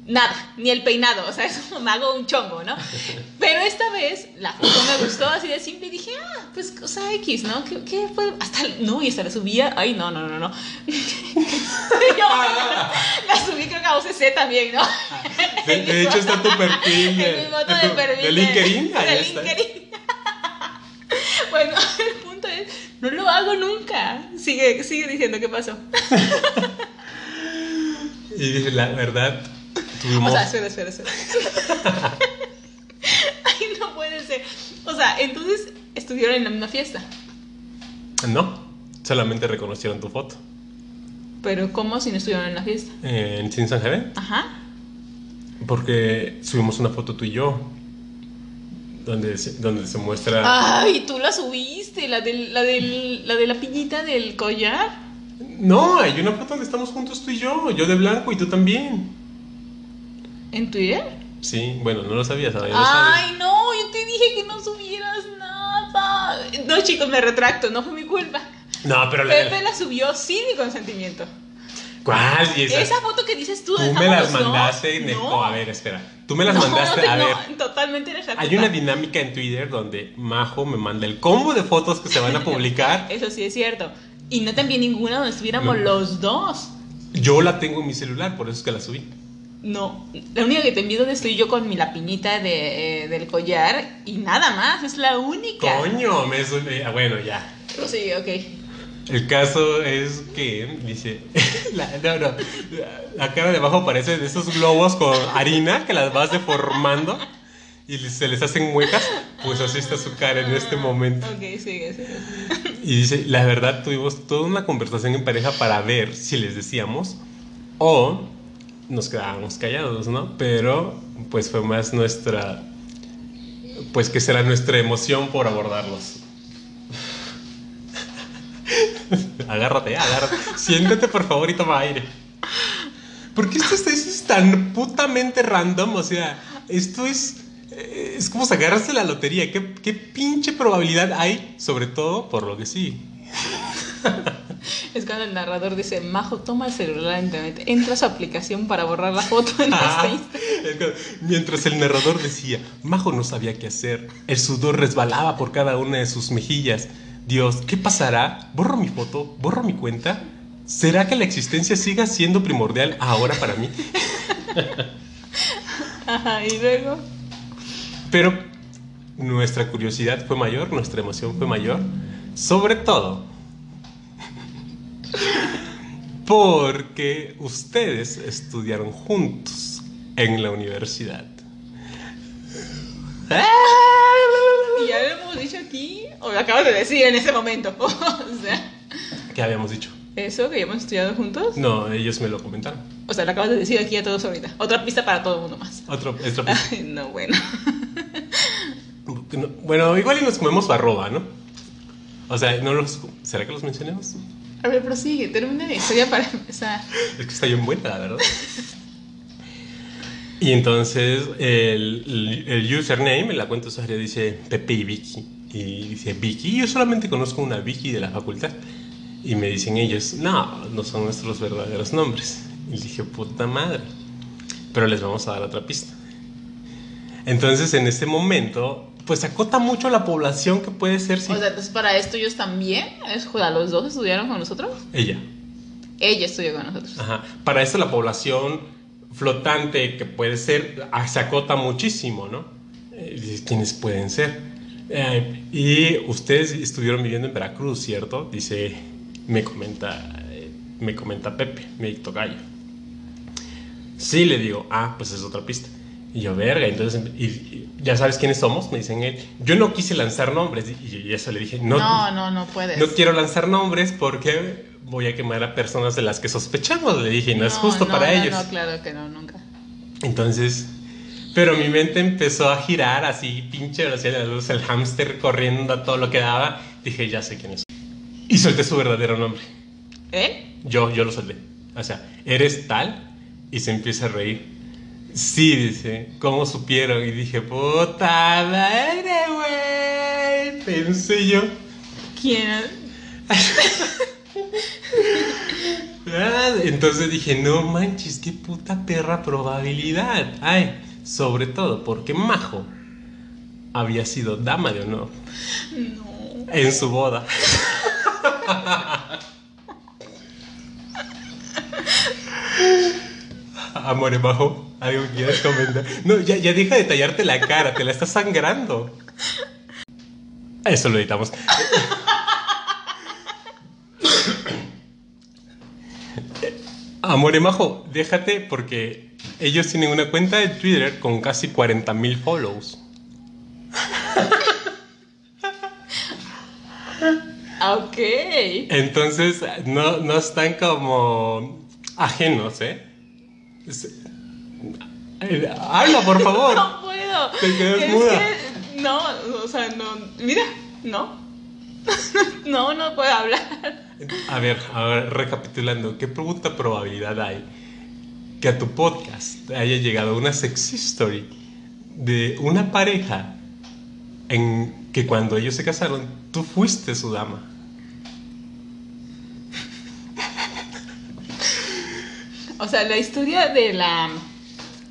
nada, ni el peinado, o sea, eso me hago un chongo, ¿no? Pero esta vez la foto me gustó así de simple y dije, ah, pues cosa X, ¿no? ¿Qué, qué fue? Hasta, no, y hasta la subía, ay, no, no, no, no. Yo la subí creo que a OCC también, ¿no? De, de hecho, está tu perfil de, mi foto de tu- perfil. de LinkedIn. Ahí de está. LinkedIn. bueno, el punto es, no lo hago nunca. Sigue, sigue diciendo qué pasó. Y dije, la verdad, tuvimos. O sea, espera, espera, espera. Ay, no puede ser. O sea, entonces estuvieron en la misma fiesta. No, solamente reconocieron tu foto. Pero ¿cómo si no estuvieron en la fiesta? En and Heaven. Ajá. Porque subimos una foto tú y yo. Donde se, donde se muestra. Ay, tú la subiste, la, del, la, del, la de la piñita del collar. No, hay una foto donde estamos juntos tú y yo. Yo de blanco y tú también. ¿En Twitter? Sí, bueno, no lo sabías, lo sabes. Ay, no, yo te dije que no subieras nada. No, chicos, me retracto, no fue mi culpa. No, pero la. Pepe la subió sin mi consentimiento. ¿Cuál? Esa- Esa foto que dices tú, Tú me las mandaste. de- No. oh, a ver, espera. Tú me las No, mandaste. no, a no, ver. totalmente eres la Hay culpa. una dinámica en Twitter donde Majo me manda el combo de fotos que se van a publicar. Eso sí es cierto. Y no te envié ninguna donde estuviéramos los dos. Yo la tengo en mi celular, por eso es que la subí. No, la única que te envío donde estoy yo con mi lapinita de, eh, del collar y nada más, es la única. Coño, me ah, bueno, ya. Sí, ok. El caso es que dice. la- no, no. La, cara de abajo parece de esos globos con harina que las vas deformando y se les hacen muecas. Pues así está su cara en este momento. Ok, sigue, sigue. Y dice, la verdad tuvimos toda una conversación en pareja para ver si les decíamos o nos quedábamos callados, ¿no? Pero pues fue más nuestra, pues que será nuestra emoción por abordarlos. Agárrate, agárrate. Siéntate por favor y toma aire. ¿Por qué esto es, esto es tan putamente random? O sea, esto es... eh, Es como sacarse la lotería. ¿Qué, ¿Qué pinche probabilidad hay? Sobre todo por lo que sí. Es cuando el narrador dice, Majo, toma el celular internet, entra a su aplicación para borrar la foto en Ah, que Mientras el narrador decía, Majo no sabía qué hacer. El sudor resbalaba por cada una de sus mejillas. Dios, ¿qué pasará? ¿Borro mi foto? ¿Borro mi cuenta? ¿Será que la existencia siga siendo primordial ahora para mí? Ajá, y luego... Pero nuestra curiosidad fue mayor, nuestra emoción fue mayor. Sobre todo porque ustedes estudiaron juntos en la universidad. ¿Y ya lo hemos dicho aquí? ¿O lo acabas de decir en ese momento? o sea, ¿Qué habíamos dicho? ¿eso que hemos estudiado juntos? No, ellos me lo comentaron. O sea, lo acabas de decir aquí a todos ahorita. Otra pista para todo el mundo más. Otro, otra pista. Ay, no, bueno. No, Bueno, igual y nos comemos barroba, ¿no? O sea, no los, ¿será que los mencionemos? A ver, prosigue, termina la historia para empezar. Es que está bien buena, la verdad. Y entonces el, el username la cuenta usuaria dice Pepe y Vicky. Y dice Vicky, yo solamente conozco una Vicky de la facultad. Y me dicen ellos, no, no son nuestros verdaderos nombres. Y dije, puta madre. Pero les vamos a dar otra pista. Entonces en ese momento, pues acota mucho la población que puede ser si O sea, entonces para esto ellos también, es, los dos estudiaron con nosotros. ella. Ella estudió con nosotros. Ajá. Para eso la población flotante que puede ser ah, se acota muchísimo, ¿no? Eh, ¿Quiénes pueden ser? Eh, y ustedes estuvieron viviendo en Veracruz, ¿cierto? Dice, me comenta, eh, me comenta Pepe, mi tocayo. Sí, le digo, ah, pues es otra pista. Y yo, verga, entonces, y- y, ¿ya sabes quiénes somos? Me dicen él. Yo no quise lanzar nombres y, y eso le dije, no, No, no, no puedes. no quiero lanzar nombres porque voy a quemar a personas de las que sospechamos. Le dije, y no, es justo no, para no, ellos. No, claro que no, nunca. Entonces, pero mi mente empezó a girar así, pinche velocidad de la luz, el hámster corriendo a todo lo que daba. Dije, ya sé quién es. Y solté su verdadero nombre. ¿Eh? Yo, yo lo solté. O sea, eres tal y se empieza a reír. Sí, dice, ¿cómo supieron? Y dije, puta madre, güey. Pensé yo. ¿Quién? Ah, Entonces dije, no manches, qué puta perra probabilidad. Ay, sobre todo porque Majo había sido dama de honor No. en su boda. Amore Majo, ¿algo que quieras comentar? No, ya, ya deja de tallarte la cara, te la estás sangrando. Eso lo editamos. Amore Majo, déjate porque ellos tienen una cuenta de Twitter con casi 40 mil follows. Ok. Entonces, no, no están como ajenos, ¿eh? Eh, Habla, por favor. No puedo. Te quedas Es muda. que no, o sea, no. Mira, no. No, no puedo hablar. A ver, ahora recapitulando, ¿qué puta probabilidad hay que a tu podcast haya llegado una sex story de una pareja en que cuando ellos se casaron, tú fuiste su dama? O sea, la historia de la.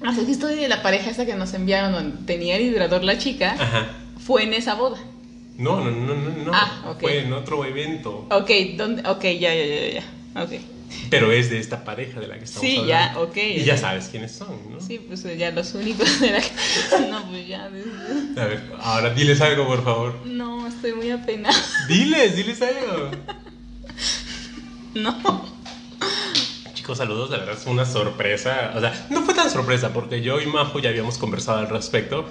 O sea, la historia de la pareja esa que nos enviaron donde tenía el vibrador la chica Ajá. fue en esa boda. No, no, no, no, no. Ah, ok. Fue en otro evento. Ok, ¿dónde? Ok, ya, ya, ya, ya. Ok. Pero es de esta pareja de la que estamos Sí, hablando. ya, ok. Y ya sabes quiénes son, ¿no? Sí, pues ya los únicos de la que. No, pues ya. A ver, ahora diles algo, por favor. No, estoy muy apenada. Diles, diles algo. No. Chicos, saludos, la verdad es una sorpresa. O sea, no fue tan sorpresa porque yo y Majo ya habíamos conversado al respecto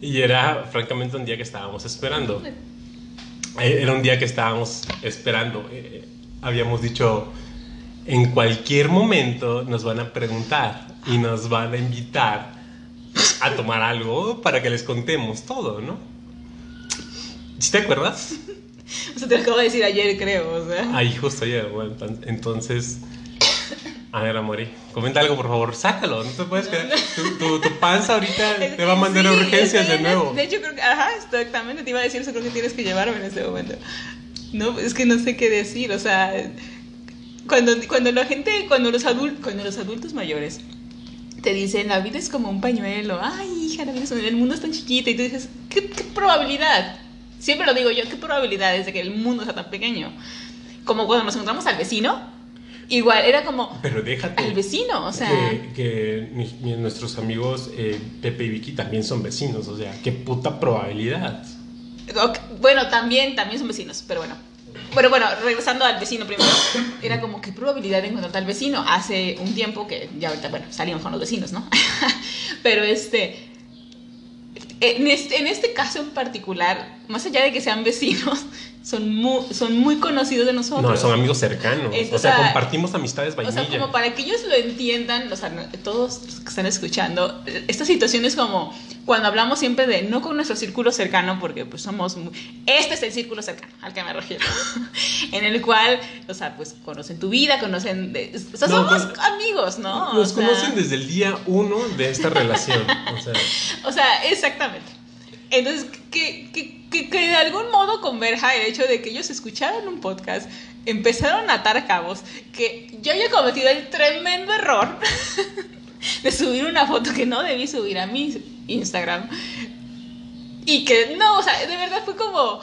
y era francamente un día que estábamos esperando. Eh, Era un día que estábamos esperando. Eh, habíamos dicho, en cualquier momento nos van a preguntar y nos van a invitar a tomar algo para que les contemos todo, ¿no? ¿Sí te acuerdas? O sea, te lo acabo de decir ayer, creo. O sea. Ahí justo ayer, bueno, enton- entonces... A ver, Amori, comenta algo, por favor, sácalo, no te puedes quedar... Tu, tu- tu panza ahorita te va a mandar a sí, urgencias estoy de nuevo. De hecho, creo que, ajá, exactamente, te iba a decir eso, creo que tienes que llevarme en este momento. No, es que no sé qué decir, o sea, cuando, cuando la gente, cuando los, adultos, cuando los adultos mayores te dicen, la vida es como un pañuelo, ay, hija, la vida es un- el mundo es tan chiquito, y tú dices, ¿qué, qué probabilidad? Siempre lo digo yo, ¿qué probabilidad es de que el mundo sea tan pequeño? Como cuando nos encontramos al vecino, igual, era como, Pero déjate... al vecino, o sea... que, que mi- mi- nuestros amigos eh, Pepe y Vicky también son vecinos, o sea, qué puta probabilidad. Bueno, también, también son vecinos, pero bueno. Pero bueno, regresando al vecino primero, era como qué probabilidad de encontrarte al vecino hace un tiempo que ya ahorita, bueno, salimos con los vecinos, ¿no? pero este en, este, en este caso en particular, más allá de que sean vecinos, son muy, son muy conocidos de nosotros. No, son amigos cercanos. Es- o o sea, sea, compartimos amistades O vainilla. sea, como para que ellos lo entiendan, o sea, todos los que están escuchando, esta situación es como cuando hablamos siempre de no con nuestro círculo cercano, porque pues somos, muy- este es el círculo cercano al que me refiero, en el cual, o sea, pues conocen tu vida, conocen, de- o sea, No, somos pues, amigos, ¿no? Nos O sea, conocen desde el día uno de esta relación. O sea, O sea, exactamente. Entonces, que, que, que, de algún modo converja el hecho de que ellos escucharon un podcast, empezaron a atar cabos, que yo haya cometido el tremendo error de subir una foto que no debí subir a mi Instagram. Y que no, o sea, de verdad fue como...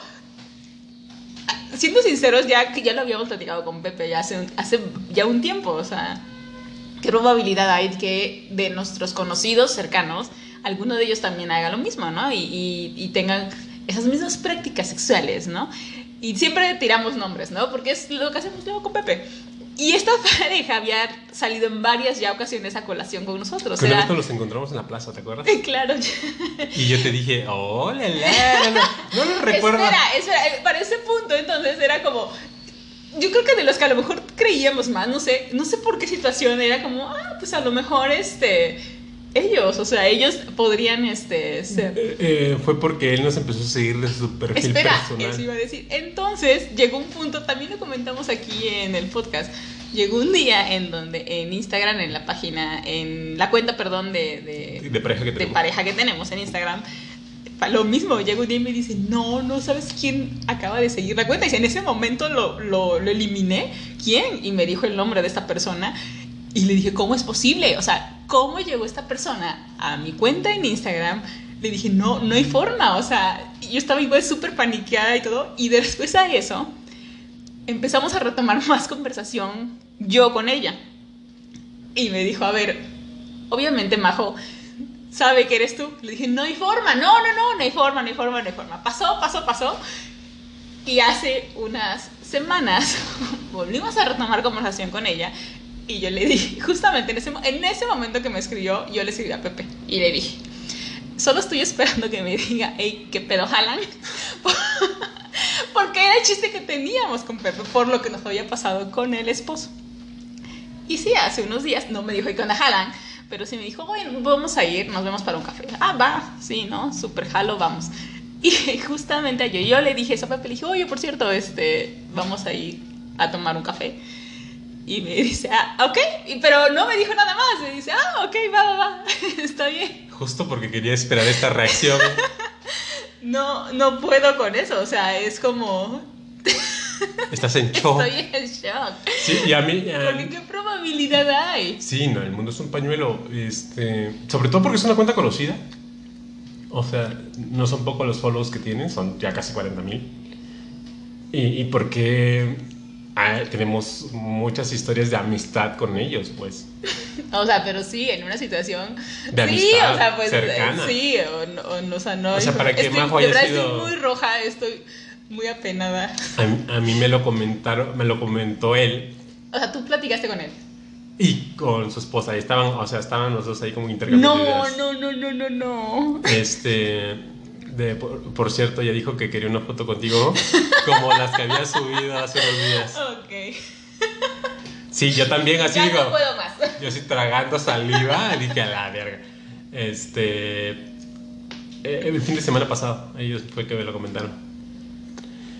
Siendo sinceros, ya que ya lo habíamos platicado con Pepe ya hace, hace ya un tiempo, o sea, ¿qué probabilidad hay que de nuestros conocidos cercanos, alguno de ellos también haga lo mismo, ¿no? Y, y- y tengan esas mismas prácticas sexuales, ¿no? Y siempre tiramos nombres, ¿no? Porque es lo que hacemos luego con Pepe. Y esta pareja había salido en varias ya ocasiones a colación con nosotros. una Era- los encontramos en la plaza, ¿te acuerdas? Claro, Y yo te dije, oh, la, la, no, no lo recuerdo. Espera, espera, eh, para ese punto entonces era como yo creo que de los que a lo mejor creíamos más, no sé, no sé por qué situación era como, ah, pues a lo mejor este ellos, o sea, ellos podrían este ser Eh, eh, fue porque él nos empezó a seguir de su perfil Espera, personal. eso iba a decir. Entonces, llegó un punto, también lo comentamos aquí en el podcast, llegó un día en donde en Instagram, en la página, en la cuenta, perdón, de, de, De pareja que de tenemos. pareja que tenemos en Instagram, lo mismo, llega un día y me dice, no, no sabes quién acaba de seguir la cuenta. Y en ese momento lo, lo, lo eliminé. ¿Quién? Y me dijo el nombre de esta persona. Y le dije, ¿cómo es posible? O sea, ¿cómo llegó esta persona a mi cuenta en Instagram? Le dije, no, no hay forma. O sea, yo estaba igual súper paniqueada y todo. Y después a eso, empezamos a retomar más conversación yo con ella. Y me dijo, a ver, obviamente Majo sabe que eres tú. Le dije, no hay forma, no, no, no, no hay forma, no hay forma, no hay forma. Pasó, pasó, pasó. Y hace unas semanas volvimos a retomar conversación con ella. Y yo le dije, justamente en ese, en ese momento que me escribió, yo le escribí a Pepe. Y le dije, solo estoy esperando que me diga, hey, ¿qué pedo jalan? Porque era el chiste que teníamos con Pepe por lo que nos había pasado con el esposo. Y sí, hace unos días no me dijo, ¿y qué onda jalan? Pero sí me dijo, bueno, vamos a ir, nos vemos para un café. Ah, va, sí, ¿no? Súper jalo, vamos. Y justamente ayer yo le dije eso a Pepe, le dije, oye, por cierto, este, vamos a ir a tomar un café. Y me dice, ah, ok, pero no me dijo nada más. Me dice, ah, ok, va, va, va, está bien. Justo porque quería esperar esta reacción. No, no puedo con eso, o sea, es como, Estás en shock. estoy en shock. Sí, y a mí. a- Porque qué probabilidad hay. Sí, no, el mundo es un pañuelo. Este, sobre todo porque es una cuenta conocida. O sea, no son pocos los follows que tienen, son ya casi 40 mil. Y, y porque ah, tenemos muchas historias de amistad con ellos, pues. O sea, pero sí, en una situación. De sí, amistad o sea, pues. cercana. Sí, o, no- o no, o sea, no. O sea, para que estoy, Majo haya verdad sido- estoy muy roja, estoy muy apenada. A, a mí me lo comentaron, me lo comentó él O sea, tú platicaste con él. y con su esposa. Estaban, o sea, estaban los dos ahí como intercambiando No, ideas. no, no, no, no, no. Este, de, por, por cierto, ella dijo que quería una foto contigo, como las que había subido hace unos días. Ok. Sí, yo también así ya digo. no puedo más. Yo así tragando saliva, dije a la verga. Este, eh, el fin de semana pasado, ellos fue que me lo comentaron.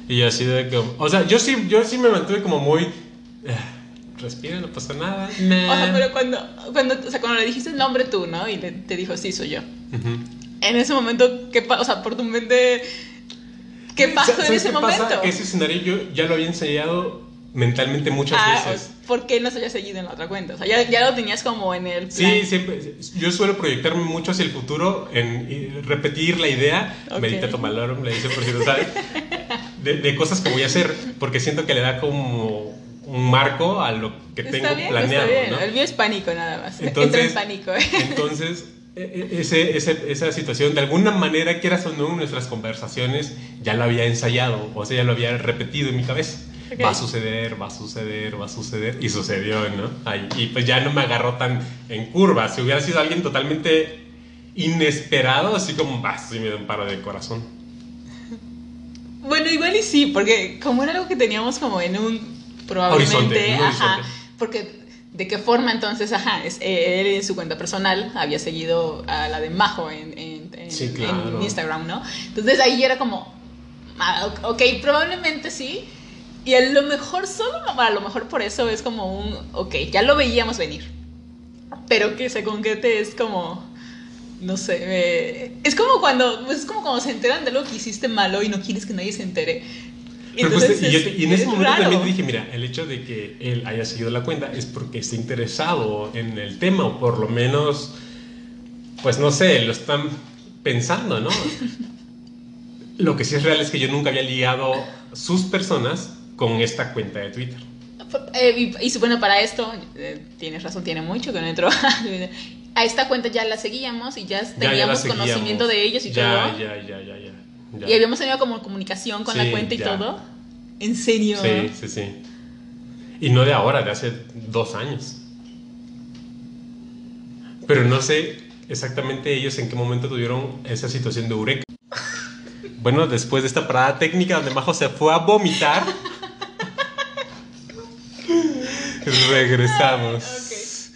Y yo así de como, o sea, yo sí, yo sí me mantuve como muy, eh, respira, no pasa nada. nah". O sea, pero cuando, cuando, o sea, cuando le dijiste el nombre tú, ¿no? Y le- te dijo, sí, soy yo. Ujú. En ese momento, ¿qué pasó? O sea, por tu mente, ¿qué pasó en ¿Sabes ese qué pasa? momento? Que ese escenario yo ya lo había ensayado mentalmente muchas Ah, veces. ¿por qué no se había seguido en la otra cuenta? O sea, ya, ya lo tenías como en el plan. Sí, siempre. Yo suelo proyectarme mucho hacia el futuro, en repetir la idea, Ok. medita tu alarm, le dice por si no sabes, de, de cosas que voy a hacer, porque siento que le da como un marco a lo que tengo está bien, planeado. está bien. ¿no? El mío es pánico nada más. Entonces- Entra en pánico. ¿eh? Entonces, ese, ese- esa situación, de alguna manera, quieras o no, en nuestras conversaciones, ya lo había ensayado, o sea, ya lo había repetido en mi cabeza. Va a suceder, va a suceder, va a suceder, y sucedió, ¿no? Ay, y pues ya no me agarró tan en curva. Si hubiera sido alguien totalmente inesperado, así como, bah, sí me da un paro de corazón. Bueno, igual y sí, porque como era algo que teníamos como en un probablemente, Horizonte, ajá, porque de qué forma entonces, ajá, es- eh, él en su cuenta personal había seguido a la de Majo en, en- en- Sí, claro. en Instagram, ¿no? Entonces ahí era como, ah, ok, probablemente sí. Y a lo mejor solo, a lo mejor por eso es como un, ok, ya lo veíamos venir. Pero que se concrete es como, no sé, eh, es como cuando, pues es como cuando se enteran de algo que hiciste malo y no quieres que nadie se entere. Entonces, y, yo y en ese es momento raro. también dije, mira, el hecho de que él haya seguido la cuenta es porque está interesado en el tema, o por lo menos, pues no sé, lo están pensando, ¿no? lo que sí es real es que yo nunca había ligado sus personas con esta cuenta de Twitter. Eh, y, y bueno, para esto, eh, tienes razón, tiene mucho que no entró. A esta cuenta ya la seguíamos y ya Ya, ya la teníamos seguíamos. conocimiento de ellos y ya, todo. Ya, ya, ya, ya, ya. Y habíamos tenido como comunicación con la cuenta y ya. todo. ¿En serio? Sí, sí, sí. Y no de ahora, de hace dos años. Pero no sé exactamente ellos en qué momento tuvieron esa situación de eureka. Bueno, después de esta parada técnica donde Majo se fue a vomitar, regresamos.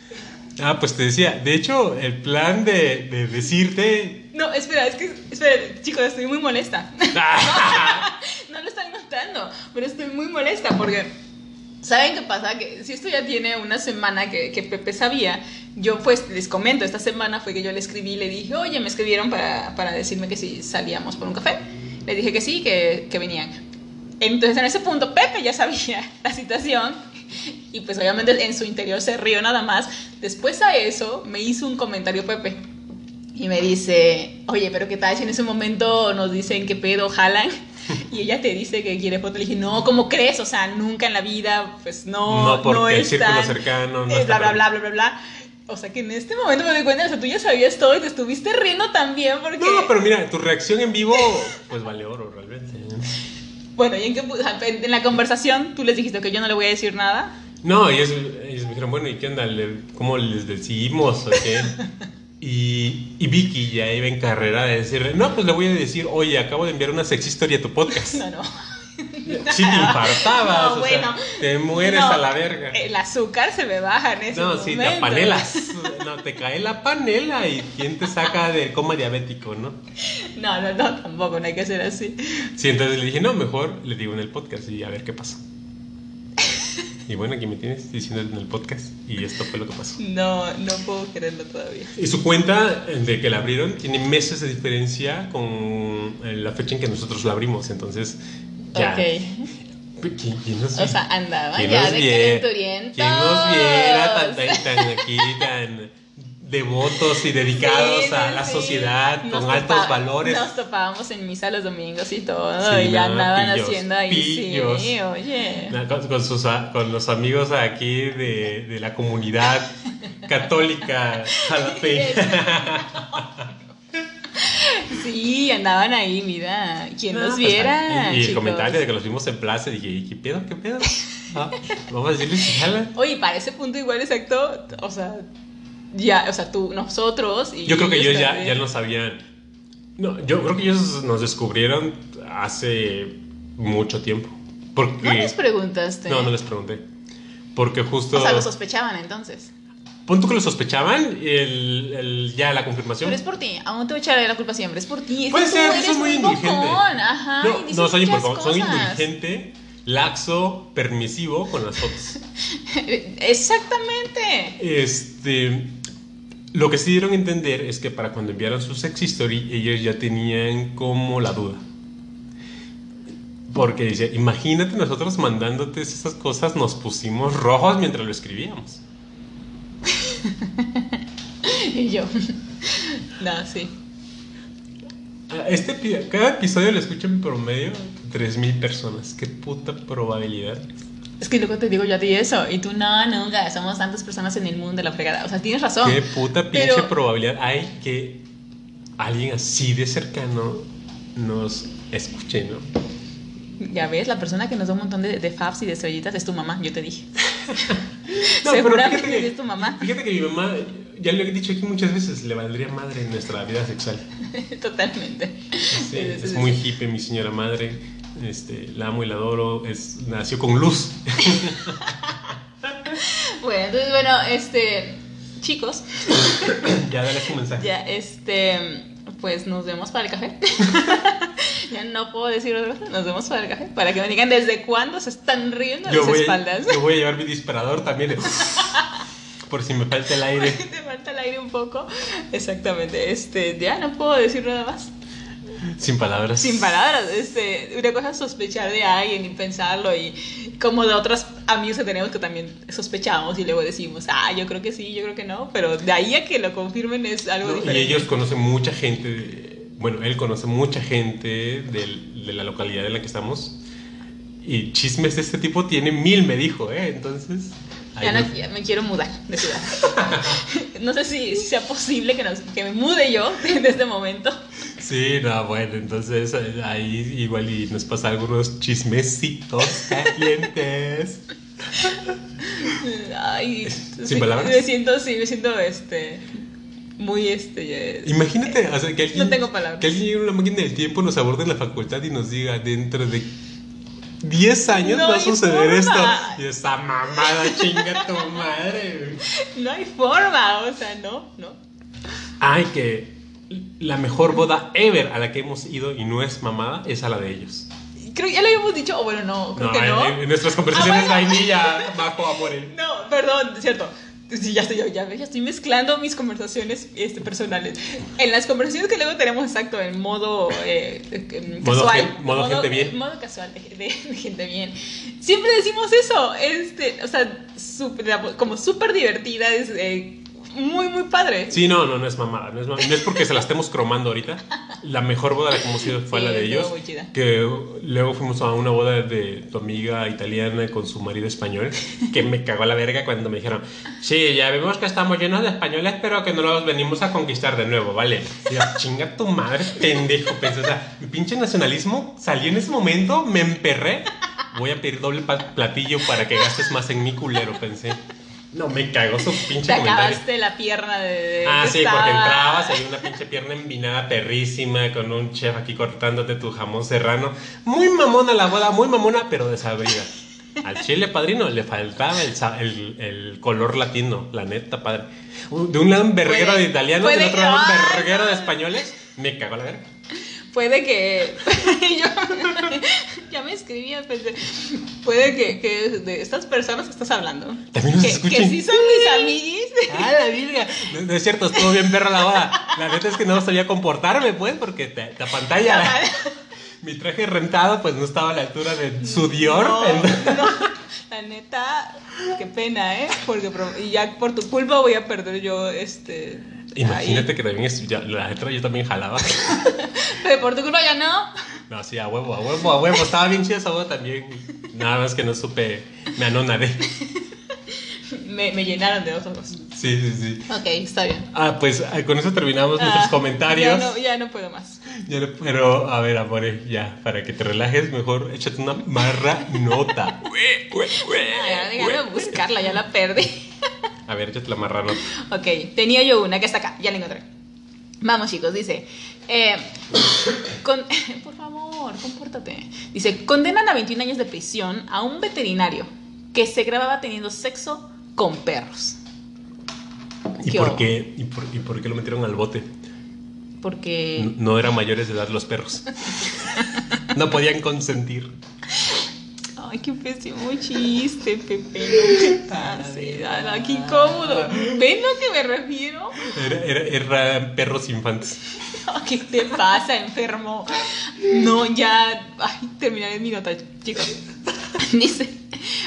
Ah, pues te decía, de hecho, el plan de, de decirte... No, espera, es que, espera, chicos, estoy muy molesta. no lo están notando, pero estoy muy molesta porque, ¿saben qué pasa? Que si esto ya tiene una semana que, que Pepe sabía, yo pues les comento, esta semana fue que yo le escribí y le dije, oye, me escribieron para, para decirme que si salíamos por un café. Le dije que sí, que, que venían. Entonces en ese punto Pepe ya sabía la situación y pues obviamente en su interior se rió nada más. Después a eso me hizo un comentario Pepe y me dice, oye, pero ¿qué tal si en ese momento nos dicen que pedo jalan? Y ella te dice que quiere foto. Le dije, no, ¿cómo crees? O sea, nunca en la vida, pues no. No, porque el es círculo tan- cercano no eh, bla, bla, bla, bla, bla, bla. O sea, que en este momento me doy cuenta, o sea, tú ya sabías todo y te estuviste riendo también porque... No, pero mira, tu reacción en vivo, pues vale oro realmente. Bueno, y en, qué en la conversación tú les dijiste que yo no le voy a decir nada. No, y ellos, ellos me dijeron, bueno, ¿y qué onda? ¿Cómo les decimos o qué? Y, y Vicky ya iba en carrera de decirle, no, pues le voy a decir, oye, acabo de enviar una sex historia a tu podcast. No, no. Sí, te infartabas, No, o sea, bueno. te mueres No, a la verga. El azúcar se me baja en ese No, sí, te momento. panelas. No, te cae la panela y quién te saca del coma diabético, ¿no? No, no, no, tampoco, no hay que hacer así. Sí, entonces le dije, no, mejor le digo en el podcast y a ver qué pasa. Y bueno, aquí me tienes diciendo en el podcast y esto fue lo que pasó. No, no puedo creerlo todavía. Y su cuenta de que la abrieron tiene meses de diferencia con eh, la fecha en que nosotros la abrimos, entonces ya. Ok. ¿Quién, quién nos, O sea, andaba ya de vie- calenturientos. quién nos viera tan, tan, tan aquí, tan devotos y dedicados Sí, a la sí. sociedad Nos con altos valores? Nos topábamos en misa los domingos y todo. Sí, y andaban pillos, haciendo ahí. pillos. Sí, oye. Con, con sus, con los amigos aquí de, de la comunidad católica jalapeña. Sí, andaban ahí, mira. Quien No, nos pues, viera. y, y el comentario de que los vimos en plaza, dije, ¿y qué pedo? ¿Qué pedo? Ah, vamos a jala. Oye, para ese punto igual exacto, o sea, ya, o sea, tú, nosotros y Yo creo que ellos ya, ya no sabían. No, yo creo que ellos nos descubrieron hace mucho tiempo. Porque. ¿No les preguntaste? No, no les pregunté. Porque justo. O sea, lo sospechaban entonces. Punto que lo sospechaban, el, el- ya la confirmación. Pero es por ti, aún te voy a echar la culpa siempre, es por ti. Puede tú ser, eres soy muy indulgente. Ajá, no, no soy impulsivo, soy indulgente, laxo, permisivo con las fotos. Exactamente. Este, lo que sí dieron a entender es que para cuando enviaron su sex story, ellos ya tenían como la duda. Porque dice, imagínate nosotros mandándote esas cosas, nos pusimos rojos mientras lo escribíamos. Y yo. No, sí. Este, cada episodio lo escuchan en promedio 3.000 personas. Qué puta probabilidad. Es que luego te digo yo a ti eso. Y tú, no, nunca. Somos tantas personas en el mundo de la fregada. O sea, tienes razón. Qué puta pinche Pero- probabilidad hay que alguien así de cercano nos escuche, ¿no? Ya ves, la persona que nos da un montón de, de faps y de estrellitas es tu mamá, yo te dije. No, Seguramente que- es tu mamá. Fíjate que mi mamá, ya lo he dicho aquí muchas veces, le valdría madre en nuestra vida sexual. Totalmente. Sí, es muy hippie mi señora madre. Este, la amo y la adoro, es, nació con luz. Bueno, entonces, bueno, este, chicos, ya dale su mensaje. ya, este, pues nos vemos para el café. ya no puedo decir otra cosa, nos vemos para el café, para que me digan desde cuándo se están riendo Yo las voy, espaldas. yo voy a llevar mi disparador también. por si me falta el aire. Te falta el aire un poco. Exactamente, este, ya no puedo decir nada más. Sin palabras. Sin palabras, este, una cosa es sospechar de alguien y pensarlo y como de otros amigos que tenemos que también sospechamos y luego decimos, ah, yo creo que sí, yo creo que no, pero de ahí a que lo confirmen es algo No, y diferente. ellos conocen mucha gente, bueno, él conoce mucha gente del- de la localidad en la que estamos. Y chismes de este tipo tiene mil, me dijo, ¿eh? Entonces... Ya, no, ya me quiero mudar de ciudad. no sé si, si sea posible que, nos- que me mude yo desde este momento. Sí, no, bueno, entonces eh, ahí igual y nos pasa algunos chismecitos calientes. Ay, ¿Sin sí, palabras? Me siento, sí, me siento, este, muy, este, eh, Imagínate, o sea, que alguien, No tengo palabras. que alguien llegue a una máquina del tiempo, nos aborde en la facultad y nos diga dentro de 10 años No va a suceder forma. esto. Y esa mamada chinga tu madre. no hay forma, o sea, no, no. Ay, que la mejor boda ever a la que hemos ido y no es mamada es a la de ellos. Creo que ya lo habíamos dicho, o bueno, no, creo No, que no. En, en nuestras conversaciones Ah, bueno. vainilla, bajo eh. No, perdón, cierto. Sí, ya estoy, ya, ya estoy mezclando mis conversaciones este, personales. En las conversaciones que luego tenemos, exacto, en modo eh, Modo casual. gen- modo gente bien. Modo casual, de, de- de gente bien. Siempre decimos eso, este, o sea, súper- como súper divertida, es eh, muy, muy padre. Sí, no, no, no es mamada. No es, mamada. No es porque se la estemos cromando ahorita. La mejor boda a que hemos ido fue Sí, la de ellos. muy chida. Que luego fuimos a una boda de tu amiga italiana con su marido español. Que me cagó la verga cuando me dijeron: Sí, ya vemos que estamos llenos de españoles, pero que no los venimos a conquistar de nuevo, ¿vale? Y yo, chinga tu madre, pendejo. Pensé, o sea, mi pinche nacionalismo salió en ese momento, me emperré. Voy a pedir doble platillo para que gastes más en mi culero, pensé. No, me cagó su pinche Te comentario. acabaste la pierna de. Ah, sí, estaba- porque entrabas, hay una pinche pierna envinada perrísima con un chef aquí cortándote tu jamón serrano. Muy mamona la boda, muy mamona, pero desabrida. Al chile padrino le faltaba el, el- el color latino, la neta, padre. De un lado un verguero de italianos, del otro lado un de españoles. Me cagó la verga. Puede que. yo- ya me escribía, pensé. Puede que, que de estas personas que estás hablando. También nos que, escuchen. que sí son mis amiguis. ¡Ah, la virga! No, no es cierto, estuvo bien perra la boda. La neta es que no sabía comportarme, pues, porque te, te apantalla. Mi traje rentado, pues, no estaba a la altura de su Dior. No, entonces- no. La neta, qué pena, ¿eh? Porque y ya por tu culpa voy a perder yo este. Imagínate que también es, ya, la letra yo también jalaba. Pero por tu culpa ya no. No, sí, a huevo, a huevo, a huevo. Estaba bien chida esa boda también. Nada más que no supe, me anonadé. Me, me llenaron de ojos. Sí, sí, sí. Ok, está bien. Ah, pues ah, con eso terminamos nuestros Ah, comentarios. Ya no, ya no puedo más. Ya no- pero, a ver, amore, ya, para que te relajes, mejor échate una marra nota. Ay, ya, déjame buscarla, ya la perdí. A ver, échate la marra nota. Ok, tenía yo una que está acá, ya la encontré. Vamos chicos, dice, eh, con- por favor, compórtate. Dice, condenan a 21 años de prisión a un veterinario que se grababa teniendo sexo con perros. ¿Y ¿Qué por, qué, y, por, ¿Y por qué lo metieron al bote? Porque... No eran mayores de edad los perros. No podían consentir. Ay, qué pésimo chiste, Pepe, no te pases. Qué incómodo. ¿Ven lo que me refiero? Era- era- eran perros infantes. ¿Qué te pasa, enfermo? No, ya. Ay, terminaré mi nota, chicos. Dice: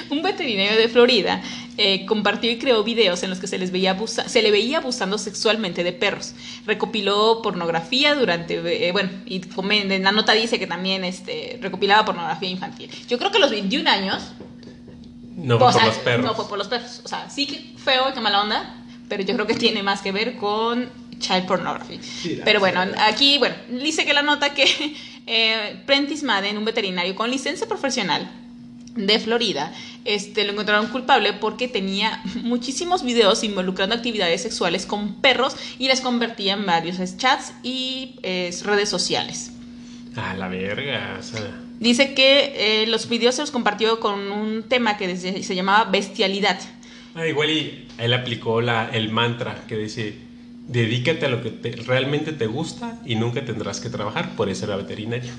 Un veterinario de Florida eh, compartió y creó videos en los que se, les veía abusa- se le veía abusando sexualmente de perros. Recopiló pornografía durante. eh, bueno, y en la nota dice que también este, recopilaba pornografía infantil. Yo creo que a los 21 años. No fue o por sea, los perros. No fue por los perros. O sea, sí que feo y que mala onda, pero yo creo que tiene más que ver con child pornography. Sí, pero bueno, verdad. aquí, bueno, dice que la nota que eh, Prentice Madden, un veterinario con licencia profesional de Florida, este, lo encontraron culpable porque tenía muchísimos videos involucrando actividades sexuales con perros y las convertía en varios chats y eh, redes sociales. Ah, la verga. O sea, Dice que eh, los videos se los compartió con un tema que se, se llamaba bestialidad. Ah, igual y él aplicó la, el mantra que dice, dedícate a lo que te- realmente te gusta y nunca tendrás que trabajar, por eso era veterinario.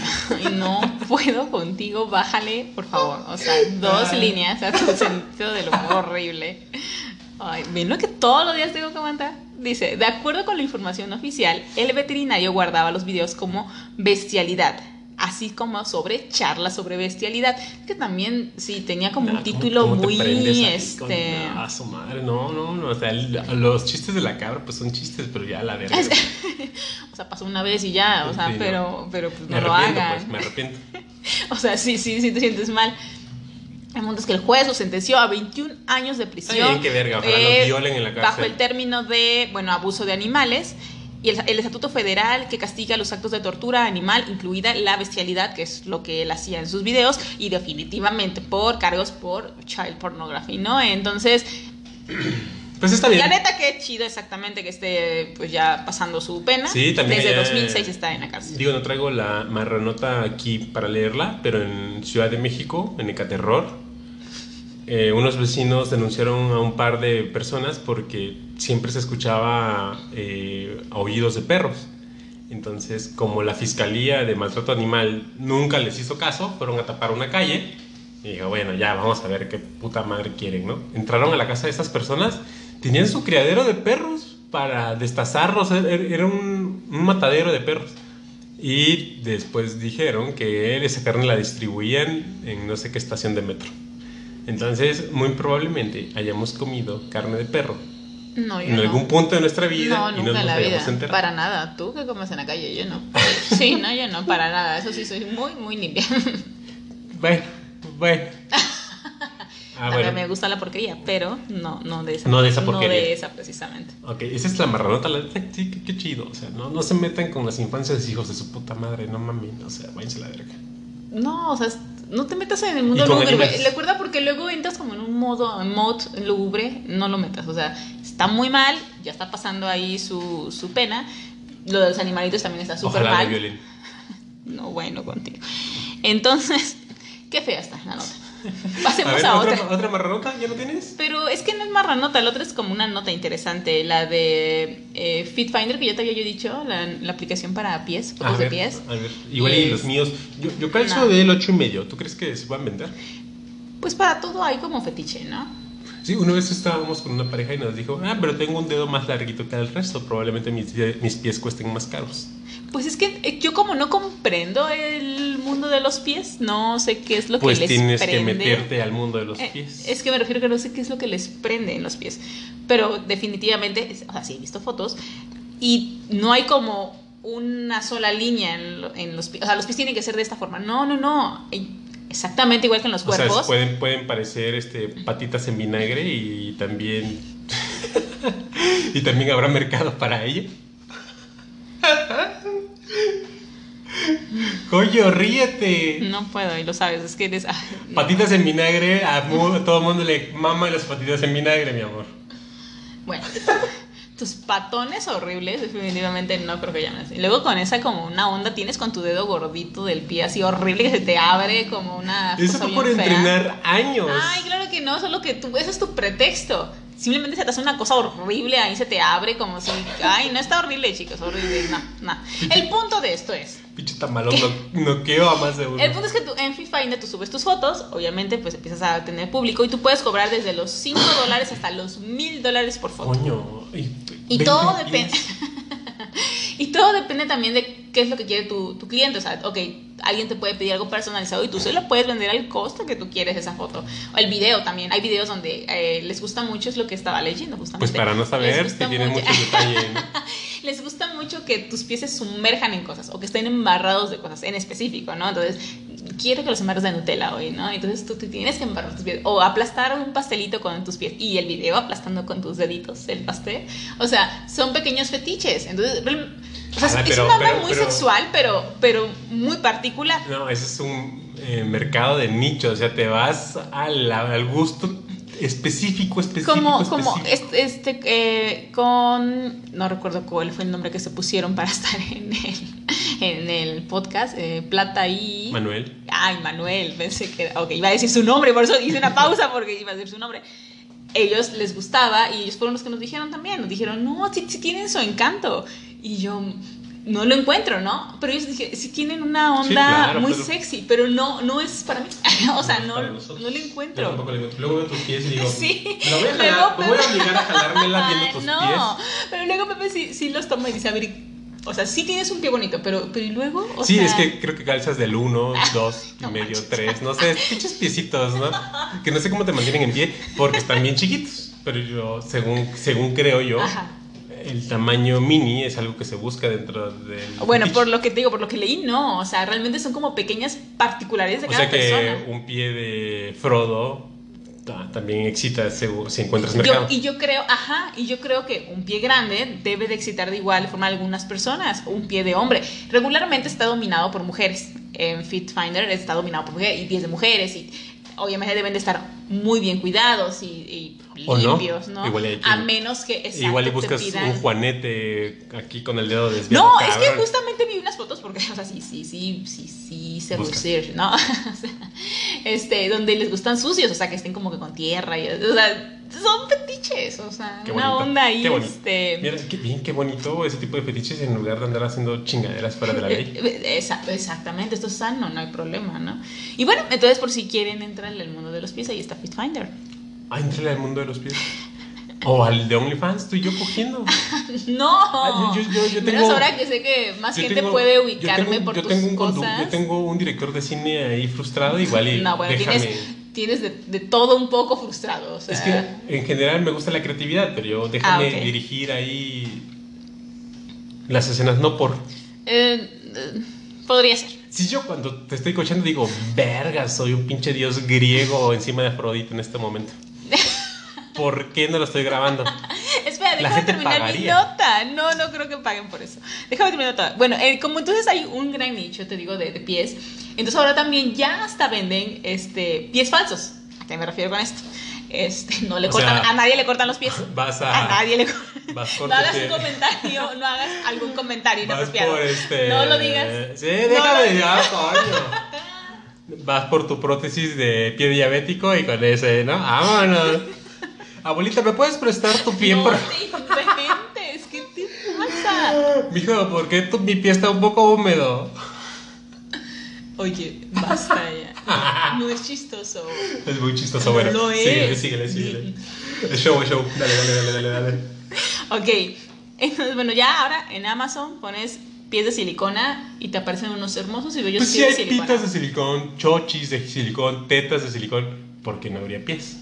No puedo contigo, bájale, por favor. O sea, dos Ay. líneas a tu sentido del humor horrible. Ay, ¿ven lo que todos los días tengo que aguantar? Dice, de acuerdo con la información oficial, el veterinario guardaba los videos como bestialidad, así como sobre charlas sobre bestialidad, que también sí tenía como Nah, un ¿cómo- título cómo muy ahí con- este Ah, su madre, no, no, no. O sea, el- los chistes de la cabra, pues son chistes, pero ya la verga. o sea, pasó una vez y ya, o sea, Sí, no. pero pero pues me no lo hagan. pues, me arrepiento. O sea, sí, sí, sí te sientes mal. El mundo es que el juez lo sentenció a 21 años de prisión. Bien, qué verga, ojalá los violen en la cárcel. Bajo el término de, bueno, abuso de animales. Y el, el Estatuto Federal que castiga los actos de tortura animal, incluida la bestialidad, que es lo que él hacía en sus videos, y definitivamente por cargos por child pornography, ¿no? Entonces, Pues está bien. la neta, qué chido exactamente que esté pues ya pasando su pena. Sí, también Desde allá- 2006 está en la cárcel. Digo, no traigo la marranota aquí para leerla, pero en Ciudad de México, en Ecaterror, eh, unos vecinos denunciaron a un par de personas porque siempre se escuchaba eh, aullidos de perros. Entonces, como la Fiscalía de Maltrato Animal nunca les hizo caso, fueron a tapar una calle y dijo, bueno, ya vamos a ver qué puta madre quieren, ¿no? Entraron a la casa de estas personas, tenían su criadero de perros para destazarlos, era era un, un matadero de perros. Y después dijeron que esa carne la distribuían en no sé qué estación de metro. Entonces, muy probablemente hayamos comido carne de perro No, yo en no. algún punto de nuestra vida No, y no nos en la vida. enterado. Para nada. Tú que comes en la calle, yo no. Sí, no, yo no, para nada. Eso sí, soy muy, muy limpia. Bueno, bueno. Ah, bueno. me gusta la porquería, pero no, no de esa. No de esa No porquería. de esa precisamente. Ok, esa es la marranota, la sí, qué, qué chido. O sea, no, no se metan con las infancias de hijos de su puta madre, no mames, o sea, váyanse a la verga. No, o sea, no te metas en el mundo lúgubre. Recuerda porque luego entras como en un modo, en mod lúgubre, no lo metas. O sea, está muy mal, ya está pasando ahí su, su pena. Lo de los animalitos también está súper mal. No, bueno, contigo. Entonces, qué fea está la nota. Pasemos a ver, a, ¿otra, otra. ¿otra marranota? ¿Ya no tienes? Pero es que no es marranota, la otra es como una nota interesante, la de eh, FitFinder, que ya te había yo dicho, la, la aplicación para pies, A fotos de ver, pies. a ver. Igual y Es- los míos. Yo, yo calzo No. del 8 y medio. ¿Tú crees que se van a vender? Pues para todo hay como fetiche, ¿no? Sí, una vez estábamos con una pareja y nos dijo, ah, pero tengo un dedo más larguito que el resto. Probablemente mis, mis pies cuesten más caros. Pues es que eh, yo como no comprendo el mundo de los pies, no sé qué es lo Pues que les tienes que prende. meterte al mundo de los Eh, pies. Es que me refiero que no sé qué es lo que les prende en los pies. Pero definitivamente, o sea, sí he visto fotos y no hay como una sola línea en, en los pies. O sea, los pies tienen que ser de esta forma. No, no, no. Hay- Exactamente igual que en los O sea, cuerpos. pueden, pueden parecer este, patitas en vinagre y también. y también habrá mercado para ello. Coño, ríete. No puedo, y lo sabes, es que eres... ay, no. Patitas en vinagre, a, todo el mundo le mama las patitas en vinagre, mi amor. Bueno, tus patones horribles, definitivamente no creo que llames. Y luego con esa como una onda tienes con tu dedo gordito del pie así horrible que se te abre como una Eso fue por fea. entrenar años. Ay, claro que no, solo que tú, eso es tu pretexto. Simplemente se te hace una cosa horrible, ahí se te abre como si, ay, no está horrible, chicos, horrible, no, no. El punto de esto es, Pinche tamalón, no, noqueo a más de uno. el punto es que tú en FIFINDER tú subes tus fotos, obviamente pues empiezas a tener público y tú puedes cobrar desde los 5 dólares hasta los 1000 dólares por foto. Coño. Y, Y 20 todo depende. y todo depende también de qué es lo que quiere tu, tu cliente. O sea, ok, alguien te puede pedir algo personalizado y tú se lo puedes vender al costo que tú quieres esa foto. O el video también. Hay videos donde eh, les gusta mucho, es lo que estaba leyendo justamente. Pues para no saber si tienen mucho- mucho detalle. ¿no? les gusta mucho que tus pies se sumerjan en cosas o que estén embarrados de cosas en específico, ¿no? Entonces, quiero que los embarres de Nutella hoy, ¿no? Entonces tú, tú tienes que embarrar tus pies o aplastar un pastelito con tus pies y el video aplastando con tus deditos el pastel. O sea, son pequeños fetiches. Entonces, real- o sea, Ah, es pero- una pero- muy pero- sexual, pero, pero muy particular. No, ese es un eh, mercado de nicho. O sea, te vas al, al gusto específico, específico. Como, como este, este, eh, con, no recuerdo cuál fue el nombre que se pusieron para estar en el, en el podcast, eh, Plata y... Manuel. Ay, Manuel, pensé que... Ok, iba a decir su nombre, por eso hice una pausa porque iba a decir su nombre. Ellos les gustaba y ellos fueron los que nos dijeron también, nos dijeron, no, sí, sí tienen su encanto. Y yo, no lo encuentro, ¿no? Pero ellos dije, sí tienen una onda Sí, claro, muy pero- sexy, pero no, no es para mí. o sea, no, no lo Yo encuentro. tampoco le encuentro. Luego veo tus pies y digo, Sí. me voy a jalar, voy a obligar a jalármela viendo tus no, pies. pero luego Pepe sí, sí los toma y dice, a ver, o sea, sí tienes un pie bonito, pero, pero ¿y luego? O Sí, sea, es que creo que calzas del 1, 2 y No medio, manches. 3, no sé, pinches piecitos, ¿no? Que no sé cómo te mantienen en pie porque están bien chiquitos. Pero yo, según, según creo yo, Ajá. El tamaño mini es algo que se busca dentro del. Bueno, por lo que te digo, por lo que leí, no. O sea, realmente son como pequeñas particularidades de O cada sea que persona. un pie de Frodo ta- también excita si encuentras Yo, mercado. y yo creo, ajá, y yo creo que un pie grande debe de excitar de igual forma a algunas personas, un pie de hombre. Regularmente está dominado por mujeres. En Fit Finder está dominado por mujeres y pies de mujeres y obviamente deben de estar muy bien cuidados y, y O no, limpios, ¿no? igual hay a menos que exacto, Igual y te buscas pidan- un juanete aquí con el dedo desviado. No, es que justamente vi unas fotos porque, o sea, sí, sí, sí, sí, sí, se Busca. research, ¿no? O sea, este, donde les gustan sucios, o sea, que estén como que con tierra, y, o sea, son fetiches, o sea, Qué una bonito, onda ahí, qué este... Mira, qué bien, qué bonito ese tipo de fetiches en lugar de andar haciendo chingaderas fuera de la ley. Eh, esa- exactamente, esto es sano, no hay problema, ¿no? Y bueno, entonces por si quieren entrar al mundo de los pies, ahí está FitFinder. Ah, entrale al mundo de los pies. O al de OnlyFans, tú y yo cogiendo. No, Ah, yo- yo- yo menos ahora que sé que más gente tengo- puede ubicarme tengo- por yo tus tengo un cosas. Yo tengo un director de cine ahí frustrado, igual y no, bueno, déjame. tienes, tienes de, de todo un poco frustrado, o sea... Es que en general me gusta la creatividad, pero yo déjame Ah, dirigir ahí las escenas, no por. Eh, eh, podría ser. Si yo cuando te estoy cochando digo, verga, soy un pinche dios griego encima de Afrodita en este momento. ¿Por qué no lo estoy grabando? Espera, déjame terminar mi pagaría. nota. No, no creo que paguen por eso. Déjame terminar mi nota. Bueno, eh, como entonces hay un gran nicho, te digo, de, de pies, entonces ahora también ya hasta venden este, pies falsos. ¿A qué me refiero con esto? Este, no le O cortan, sea, a nadie le cortan los pies. Vas a. A nadie le cortan. Vas No hagas un comentario, no hagas algún comentario inapropiado. este. No lo digas. Sí, No déjame lo- ya, coño. Vas por tu prótesis de pie diabético y con ese, ¿no? Vámonos. Abuelita, ¿me puedes prestar tu pie? No por- te inventes, ¿qué te pasa? Mijo, ¿por qué tu- mi pie está un poco húmedo? Oye, basta ya. No es chistoso. Es muy chistoso, No bueno. lo síguele, es. síguele, síguele. Es show, es show. Dale, dale, dale, dale, dale. Ok, entonces bueno, ya ahora en Amazon pones pies de silicona y te aparecen unos hermosos y bellos Pues sí pies hay de silicona. pitas de silicón, chochis de silicón, tetas de silicón. ¿Por qué no habría pies?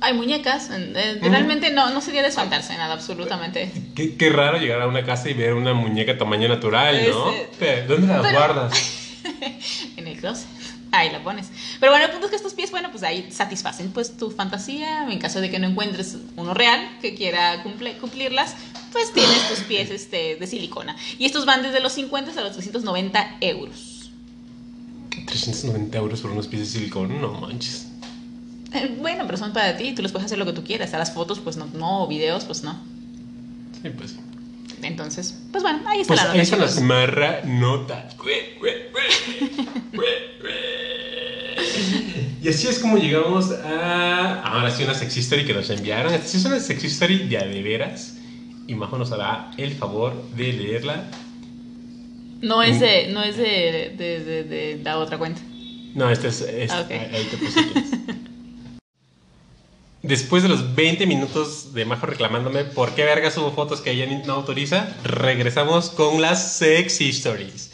Hay muñecas, eh, realmente no, no sería de espantarse nada, absolutamente. Qué, qué raro llegar a una casa y ver una muñeca tamaño natural, ¿no? Ese- Pe- ¿Dónde las Pero- guardas? En el closet. Ahí la pones. Pero bueno, el punto es que estos pies, bueno, pues ahí satisfacen pues tu fantasía. En caso de que no encuentres uno real que quiera cumple- cumplirlas, pues tienes tus pies este, de silicona. Y estos van desde los 50 hasta los 390 euros. 390 euros por unos pies de silicón, no manches. Eh, Bueno, pero son para ti, tú los puedes hacer lo que tú quieras. A las fotos, pues no, no, o videos, pues no. Sí, pues sí. Entonces, pues bueno, ahí está Pues la nota. ahí están las marra notas. Y así es como llegamos a. Ahora sí, una sexy story que nos enviaron. Esta sí es una sexy story de a de veras. Y Majo nos hará el favor de leerla. No es de, no es de, de, de- de la otra cuenta. No, esta es. esta, Ah, ahí- te puse. Después de los 20 minutos de Majo reclamándome por qué verga subo fotos que ella no autoriza, regresamos con las sexy stories.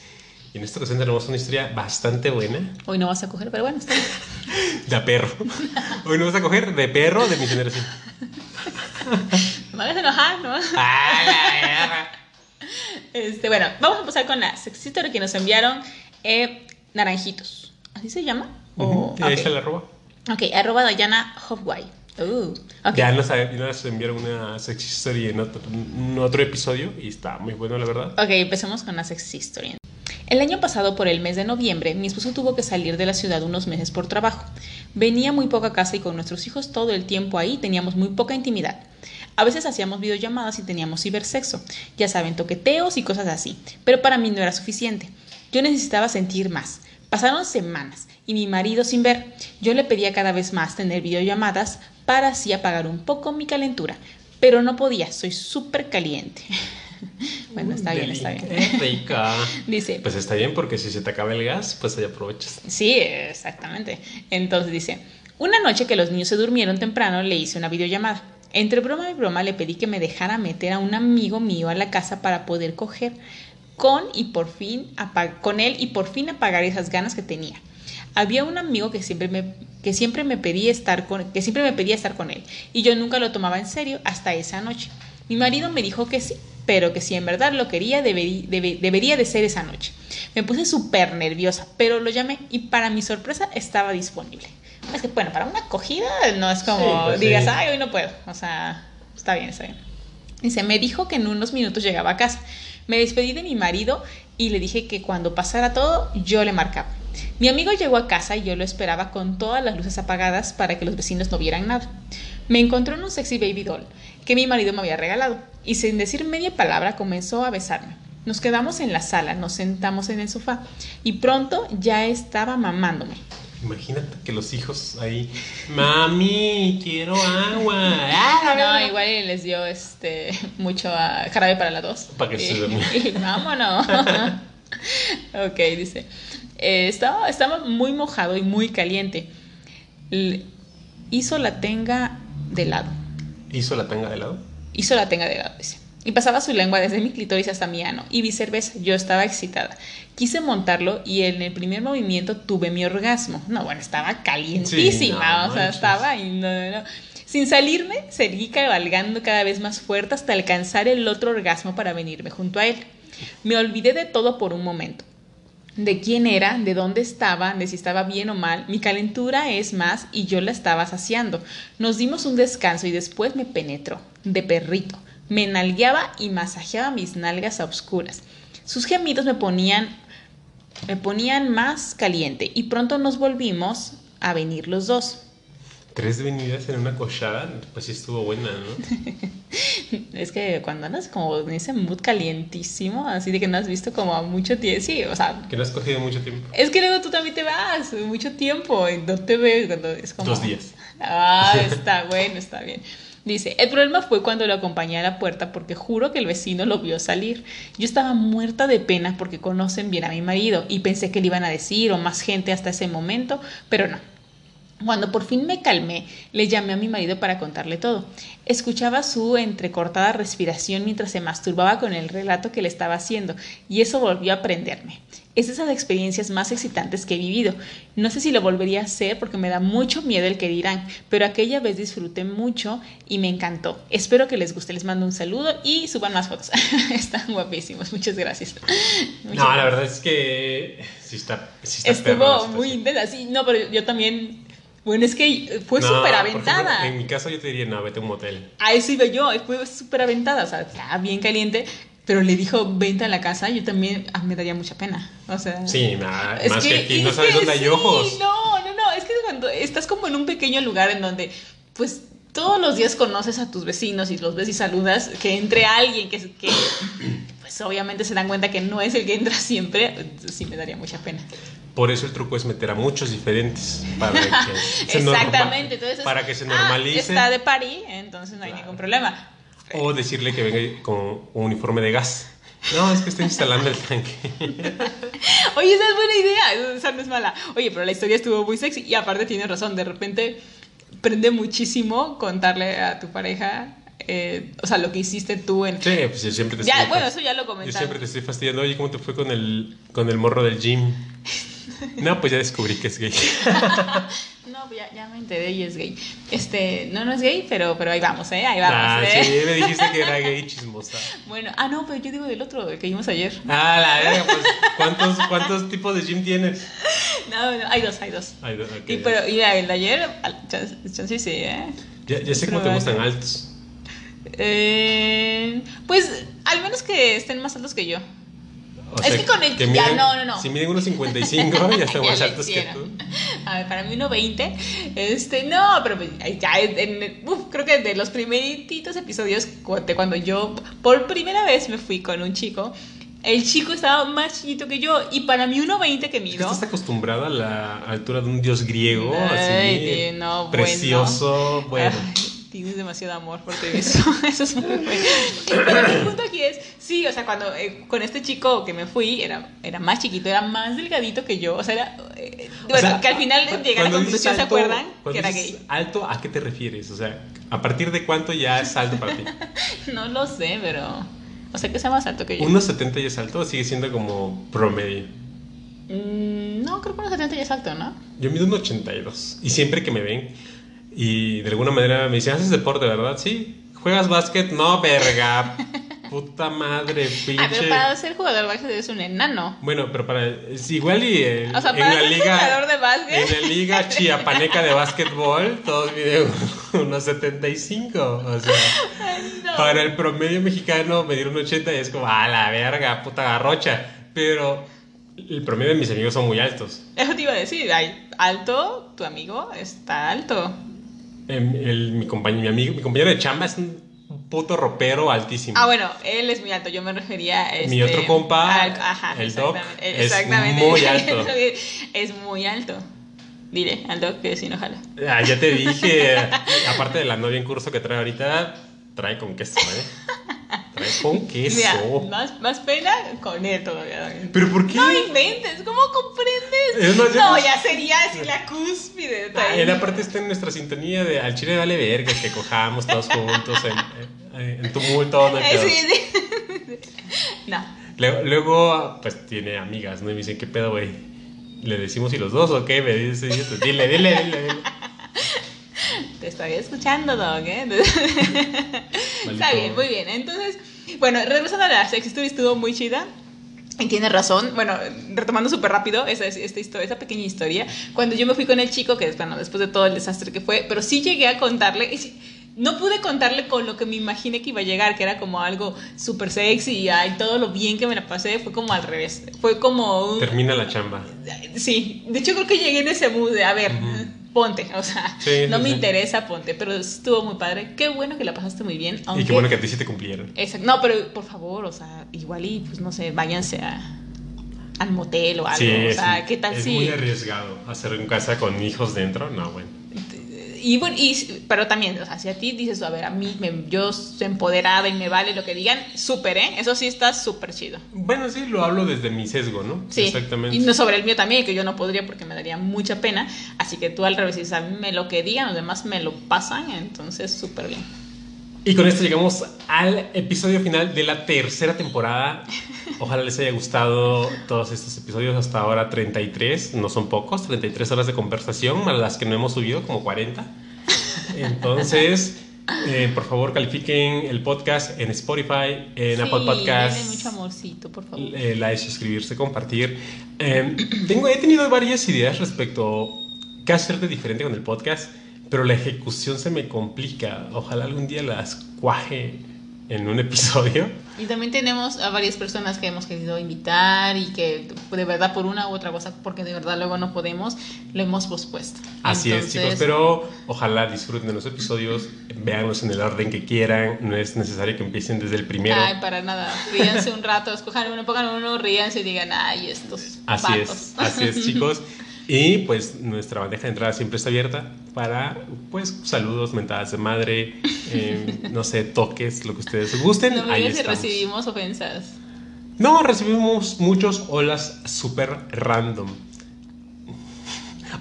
Y en esta ocasión tenemos una historia bastante buena. Hoy no vas a coger, pero bueno, está bien. De perro. Hoy nos vas a coger de perro de mi generación. No me hagas enojar, ¿no? ¡Ah! Este, bueno, vamos a empezar con la sexy story que nos enviaron eh, Naranjitos. ¿Así se llama? O- Ujú, Ahí ok. está la arroba. Ok, arroba Dayana Hopway. Uh. Ya nos, nos enviaron una sexy story en otro, en otro episodio y está muy bueno, la verdad. Ok, empecemos con la sexy story. El año pasado, por el mes de noviembre, mi esposo tuvo que salir de la ciudad unos meses por trabajo. Venía muy poco a casa y con nuestros hijos todo el tiempo ahí teníamos muy poca intimidad. A veces hacíamos videollamadas y teníamos cibersexo, ya saben, toqueteos y cosas así, pero para mí no era suficiente. Yo necesitaba sentir más. Pasaron semanas y mi marido sin ver. Yo le pedía cada vez más tener videollamadas para así apagar un poco mi calentura, pero no podía, soy súper caliente. bueno, está bien, está bien. Rica. Dice, Pues está bien porque si se te acaba el gas, pues ahí aprovechas. Sí, exactamente. Entonces dice, una noche que los niños se durmieron temprano le hice una videollamada. Entre broma y broma le pedí que me dejara meter a un amigo mío a la casa para poder coger con y por fin con él y por fin apagar esas ganas que tenía. Había un amigo que siempre me que siempre me pedía estar con que siempre me pedía estar con él y yo nunca lo tomaba en serio hasta esa noche. Mi marido me dijo que sí, pero que si en verdad lo quería deberí- debe- debería de ser esa noche. Me puse súper nerviosa, pero lo llamé y para mi sorpresa estaba disponible. Es que bueno, para una acogida no es como Sí, pues, digas, sí. ay, hoy no puedo. O sea, está bien, está bien. Dice, me dijo que en unos minutos llegaba a casa. Me despedí de mi marido y le dije que cuando pasara todo, yo le marcaba. Mi amigo llegó a casa y yo lo esperaba con todas las luces apagadas para que los vecinos no vieran nada. Me encontró en un sexy baby doll que mi marido me había regalado y sin decir media palabra comenzó a besarme. Nos quedamos en la sala, nos sentamos en el sofá y pronto ya estaba mamándome. Imagínate que los hijos ahí, mami, quiero agua. Ah, No, igual les dio este mucho a jarabe para la dos. Para que se Y- vámonos. ok, dice. eh, estaba, estaba muy mojado y muy caliente. Hizo la tenga de lado. ¿Hizo la tanga de lado? Hizo la tenga de lado, dice. Y pasaba su lengua desde mi clítoris hasta mi ano y viceversa. Yo estaba excitada. Quise montarlo y en el primer movimiento tuve mi orgasmo. No, bueno, estaba calientísima. Sí, no o sea, estaba. y no, no, no. Sin salirme, seguí cabalgando cada vez más fuerte hasta alcanzar el otro orgasmo para venirme junto a él. Me olvidé de todo por un momento de quién era, de dónde estaba, de si estaba bien o mal. Mi calentura es más y yo la estaba saciando. Nos dimos un descanso y después me penetró, de perrito. Me nalgueaba y masajeaba mis nalgas a oscuras. Sus gemidos me ponían, me ponían más caliente y pronto nos volvimos a venir los dos. Tres venidas en una cochada, pues sí estuvo buena, ¿no? Es que cuando andas como en ese mood calientísimo, así de que no has visto como a mucho tiempo, sí, o sea, Que no has cogido mucho tiempo. Es que luego tú también te vas mucho tiempo y no te veo cuando es como... Dos días. Ah, está bueno, está bien. Dice, el problema fue cuando lo acompañé a la puerta porque juro que el vecino lo vio salir. Yo estaba muerta de pena porque conocen bien a mi marido y pensé que le iban a decir o más gente hasta ese momento, pero no. Cuando por fin me calmé, le llamé a mi marido para contarle todo. Escuchaba su entrecortada respiración mientras se masturbaba con el relato que le estaba haciendo, y eso volvió a prenderme. Es de esas experiencias más excitantes que he vivido. No sé si lo volvería a hacer porque me da mucho miedo el que dirán, pero aquella vez disfruté mucho y me encantó. Espero que les guste. Les mando un saludo y suban más fotos. Están guapísimos. Muchas gracias. Muchas No, la verdad es que sí está, sí está Estuvo muy intensa, sí, no, pero yo también. Bueno, es que fue No, súper aventada. en mi caso yo te diría, no, vete a un motel. A eso iba yo, fue súper aventada, o sea, estaba bien caliente, pero le dijo, vente a la casa, yo también ah, me daría mucha pena. O sea. Sí, es más que, aquí no es sabes que dónde hay sí, ojos. No, no, no, es que cuando estás como en un pequeño lugar en donde, pues, todos los días conoces a tus vecinos y los ves y saludas, que entre alguien que, que pues obviamente se dan cuenta que no es el que entra siempre, sí me daría mucha pena. Por eso el truco es meter a muchos diferentes para que se Exactamente, entonces para que se ah, normalice está de pari, entonces no hay Claro. ningún problema. o decirle que venga con un uniforme de gas. No, es que estoy instalando el tanque. Oye, esa es buena idea, esa no es mala. Oye, pero la historia estuvo muy sexy y aparte tienes razón, de repente prende muchísimo contarle a tu pareja, eh, o sea, lo que hiciste tú en... Sí, pues yo siempre te Ya, estoy bueno, eso ya lo Yo comentamos. siempre te estoy fastidiando. Oye, ¿cómo te fue con el, con el morro del gym? No, pues ya descubrí que es gay. No, ya, ya me enteré y es gay. Este, no, no es gay, pero, pero ahí vamos, ¿eh? Ahí vamos, Ah, ¿eh? sí, me dijiste que era gay chismosa. Bueno, ah, no, pero yo digo del otro, el que vimos ayer. Ah, la verga, pues ¿cuántos, ¿cuántos tipos de gym tienes? No, no, hay dos, hay dos. Ay, no, ok. Y, pero, y el de ayer, chance chance sí, ¿eh? ya, ya sé cómo te gustan altos. Eh, pues al menos que estén más altos que yo. O Es que con el- ya, miden- no, no, no. Si miden unos 55, ya están Ya más altos que tú. A ver, para mí 1.20, este, no, pero pues, ya en, uf, creo que de los primeritos episodios de cuando yo por primera vez me fui con un chico, el chico estaba más chiquito que yo y para mí 1.20 que mido. Estás acostumbrada a la altura de un dios griego, Ay, así, no, precioso, bueno. Ay, demasiado amor por ti eso. Eso es muy bueno. Pero el punto aquí es, sí, o sea, cuando eh, con este chico que me fui, era, era más chiquito, era más delgadito que yo. O sea, era. eh, O bueno, sea, que al final llegué a la conclusión, ¿se acuerdan? Que era gay. ¿Alto a qué te refieres? O sea, ¿a partir de cuánto ya es alto para ti? No lo sé, pero. O sea, que sea más alto que yo. ¿1,70 ya es alto o sigue siendo como promedio? Mm, no, creo que unos 70 ya es alto, ¿no? Yo mido un 82 y siempre que me ven y de alguna manera me dicen, ¿haces deporte, verdad? Sí. ¿Juegas básquet? No, verga. Puta madre, pinche. Ah, pero para ser jugador de básquet eres un enano. Bueno, pero para. Es igual y. el- O sea, en para la ser liga. jugador de básquet. En la liga chiapaneca de básquetbol, todos miden unos 75. O sea, Ay, no. para el promedio mexicano, medir un 80 y es como, a la verga, puta garrocha. Pero el promedio de mis amigos son muy altos. Eso te iba a decir, ay, alto, tu amigo está alto. Em, el- mi, compañero, mi, amigo, mi compañero de chamba es un puto ropero altísimo. Ah, bueno, él es muy alto. Yo me refería a este, Mi otro compa, al- ajá, el Doc, es exactamente. muy alto. es muy alto. Dile al Doc que si no jala. Ah, ya te dije, aparte de la novia en curso que trae ahorita, trae con queso, ¿eh? Con queso. Mira, más, más pena con él todavía. ¿Pero por qué? No inventes, ¿cómo comprendes? Es más, ya no, ya sería así la cúspide. de Ah, él aparte está en nuestra sintonía de al chile vale verga que cojamos todos juntos en, en- en tumulto. No, sí, sí. no. Luego, luego, pues tiene amigas, ¿no? Y me dicen, ¿qué pedo, güey? ¿Le decimos y los dos o qué? Me dice, dile, dile, dile. dile. Te estoy escuchando, Doc, ¿eh? Está bien, muy bien. Entonces, bueno, regresando a la sex story, estuvo muy chida. Y tiene razón. Bueno, retomando súper rápido esa, esta historia, esa pequeña historia. Cuando yo me fui con el chico, que bueno, después de todo el desastre que fue, pero sí llegué a contarle. no pude contarle con lo que me imaginé que iba a llegar, que era como algo súper sexy y ay, todo lo bien que me la pasé. Fue como al revés. Fue como un, Termina la chamba. Sí, de hecho creo que llegué en ese mood de, a ver, ponte, o sea, Sí, no sí, me sí. interesa, ponte, pero estuvo muy padre. Qué bueno que la pasaste muy bien. Y Aunque, qué bueno que a ti sí te cumplieron. Exacto. No, pero por favor, o sea, igual y, pues no sé, váyanse a, al motel o algo. O es, sea, ¿qué tal es si...? muy arriesgado hacer en casa con hijos dentro. No, bueno. Y bueno, y, pero también, o sea, si a ti dices, a ver, a mí me, yo soy empoderada y me vale lo que digan, súper, ¿eh? Eso sí está súper chido. Bueno, sí, lo hablo desde mi sesgo, ¿no? Sí. Exactamente. Y no sobre el mío también, que yo no podría porque me daría mucha pena. Así que tú al revés dices, a mí me lo que digan, los demás me lo pasan, entonces súper bien. Y con esto llegamos al episodio final de la tercera temporada. Ojalá les haya gustado todos estos episodios hasta ahora 33, no son pocos, 33 horas de conversación, a las que no hemos subido como 40. Entonces, eh, por favor califiquen el podcast en Spotify, en Apple Sí, Podcasts. denle mucho amorcito, por favor. eh, like, suscribirse, compartir. Eh, tengo, he tenido varias ideas respecto a qué hacer de diferente con el podcast, pero la ejecución se me complica. Ojalá algún día las cuaje en un episodio. Y también tenemos a varias personas que hemos querido invitar y que de verdad por una u otra cosa, porque de verdad luego no podemos, lo hemos pospuesto. Así es, Entonces, chicos, pero ojalá disfruten de los episodios, véanlos en el orden que quieran, no es necesario que empiecen desde el primero. Ay, para nada. Ríanse un rato, escojan uno, pongan uno, ríanse y digan, ay, estos Así vatos". es, así es, chicos. Y pues nuestra bandeja de entrada siempre está abierta para pues saludos, mentadas de madre, eh, no sé, toques, lo que ustedes gusten. No me ahí si recibimos ofensas. No, recibimos muchos holas súper random.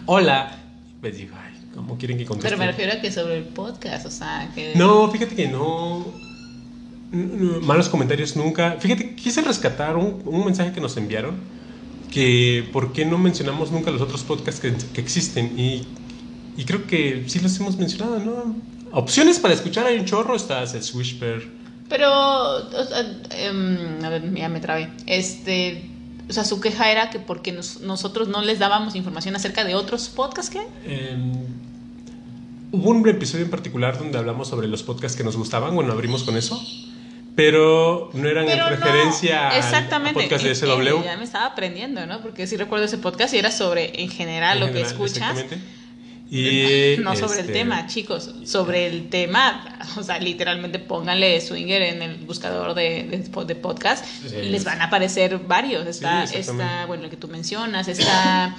Hola. Les digo, ay, ¿cómo quieren que conteste? Pero me refiero a que sobre el podcast, o sea, que... No, fíjate que no. Malos comentarios nunca. Fíjate, quise rescatar un, un mensaje que nos enviaron. Que por qué no mencionamos nunca los otros podcasts que, que existen. Y, y creo que sí los hemos mencionado, ¿no? Opciones para escuchar hay un chorro. Estás el Swishper. Pero, o sea, em, a ver, ya me trabé. Este, o sea, su queja era que porque nos- nosotros no les dábamos información acerca de otros podcasts que. Eh, hubo un episodio en particular donde hablamos sobre los podcasts que nos gustaban. Bueno, abrimos con eso. Pero no eran Pero en no, referencia al- exactamente. al podcast de SW. ya me estaba aprendiendo, ¿no? Porque sí recuerdo ese podcast y era sobre, en general, En lo que escuchas. exactamente. Y, No sobre el este, tema, chicos. Sobre el tema, o sea, literalmente pónganle swinger en el buscador de, de, de podcast Sí. y les van a aparecer varios. Está, Sí, está bueno, el que tú mencionas, está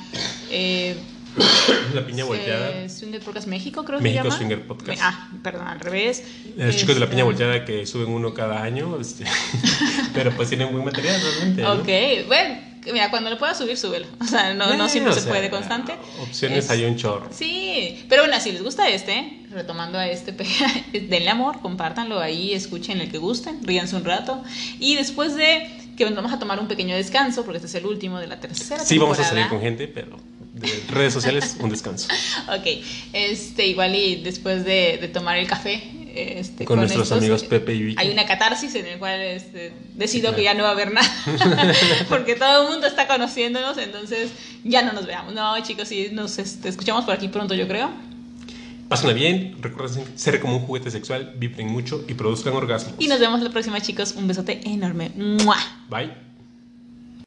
eh, La piña volteada. Swinger Podcast México, creo que México se llama. Swinger Podcast. Ah, perdón, al revés. Los chicos de la piña Está- volteada que suben uno cada año, este, pero pues tienen buen material realmente. ¿no? Ok, bueno, mira, cuando lo puedas subir, súbelo. O sea, no, no Bueno, siempre o se sea, puede constante. Opciones Es- hay un chorro. Sí, pero bueno, si les gusta este, retomando a este, denle amor, compártanlo ahí, escuchen el que gusten, ríanse un rato. Y después de que vamos a tomar un pequeño descanso, porque este es el último de la tercera Sí, vamos a temporada. salir con gente, pero de redes sociales, un descanso. Ok, este, igual y después de, de tomar el café. Este, Con nuestros estos, amigos eh, Pepe y Vicky. Hay una catarsis en el cual este, decido Claro. que ya no va a haber nada. Porque todo el mundo está conociéndonos, entonces ya no nos veamos. No, chicos, sí, nos este, escuchamos por aquí pronto, yo creo. Pásenla bien, recuerden ser como un juguete sexual, vibren mucho y produzcan orgasmos. Y nos vemos la próxima, chicos. Un besote enorme. ¡Mua! Bye.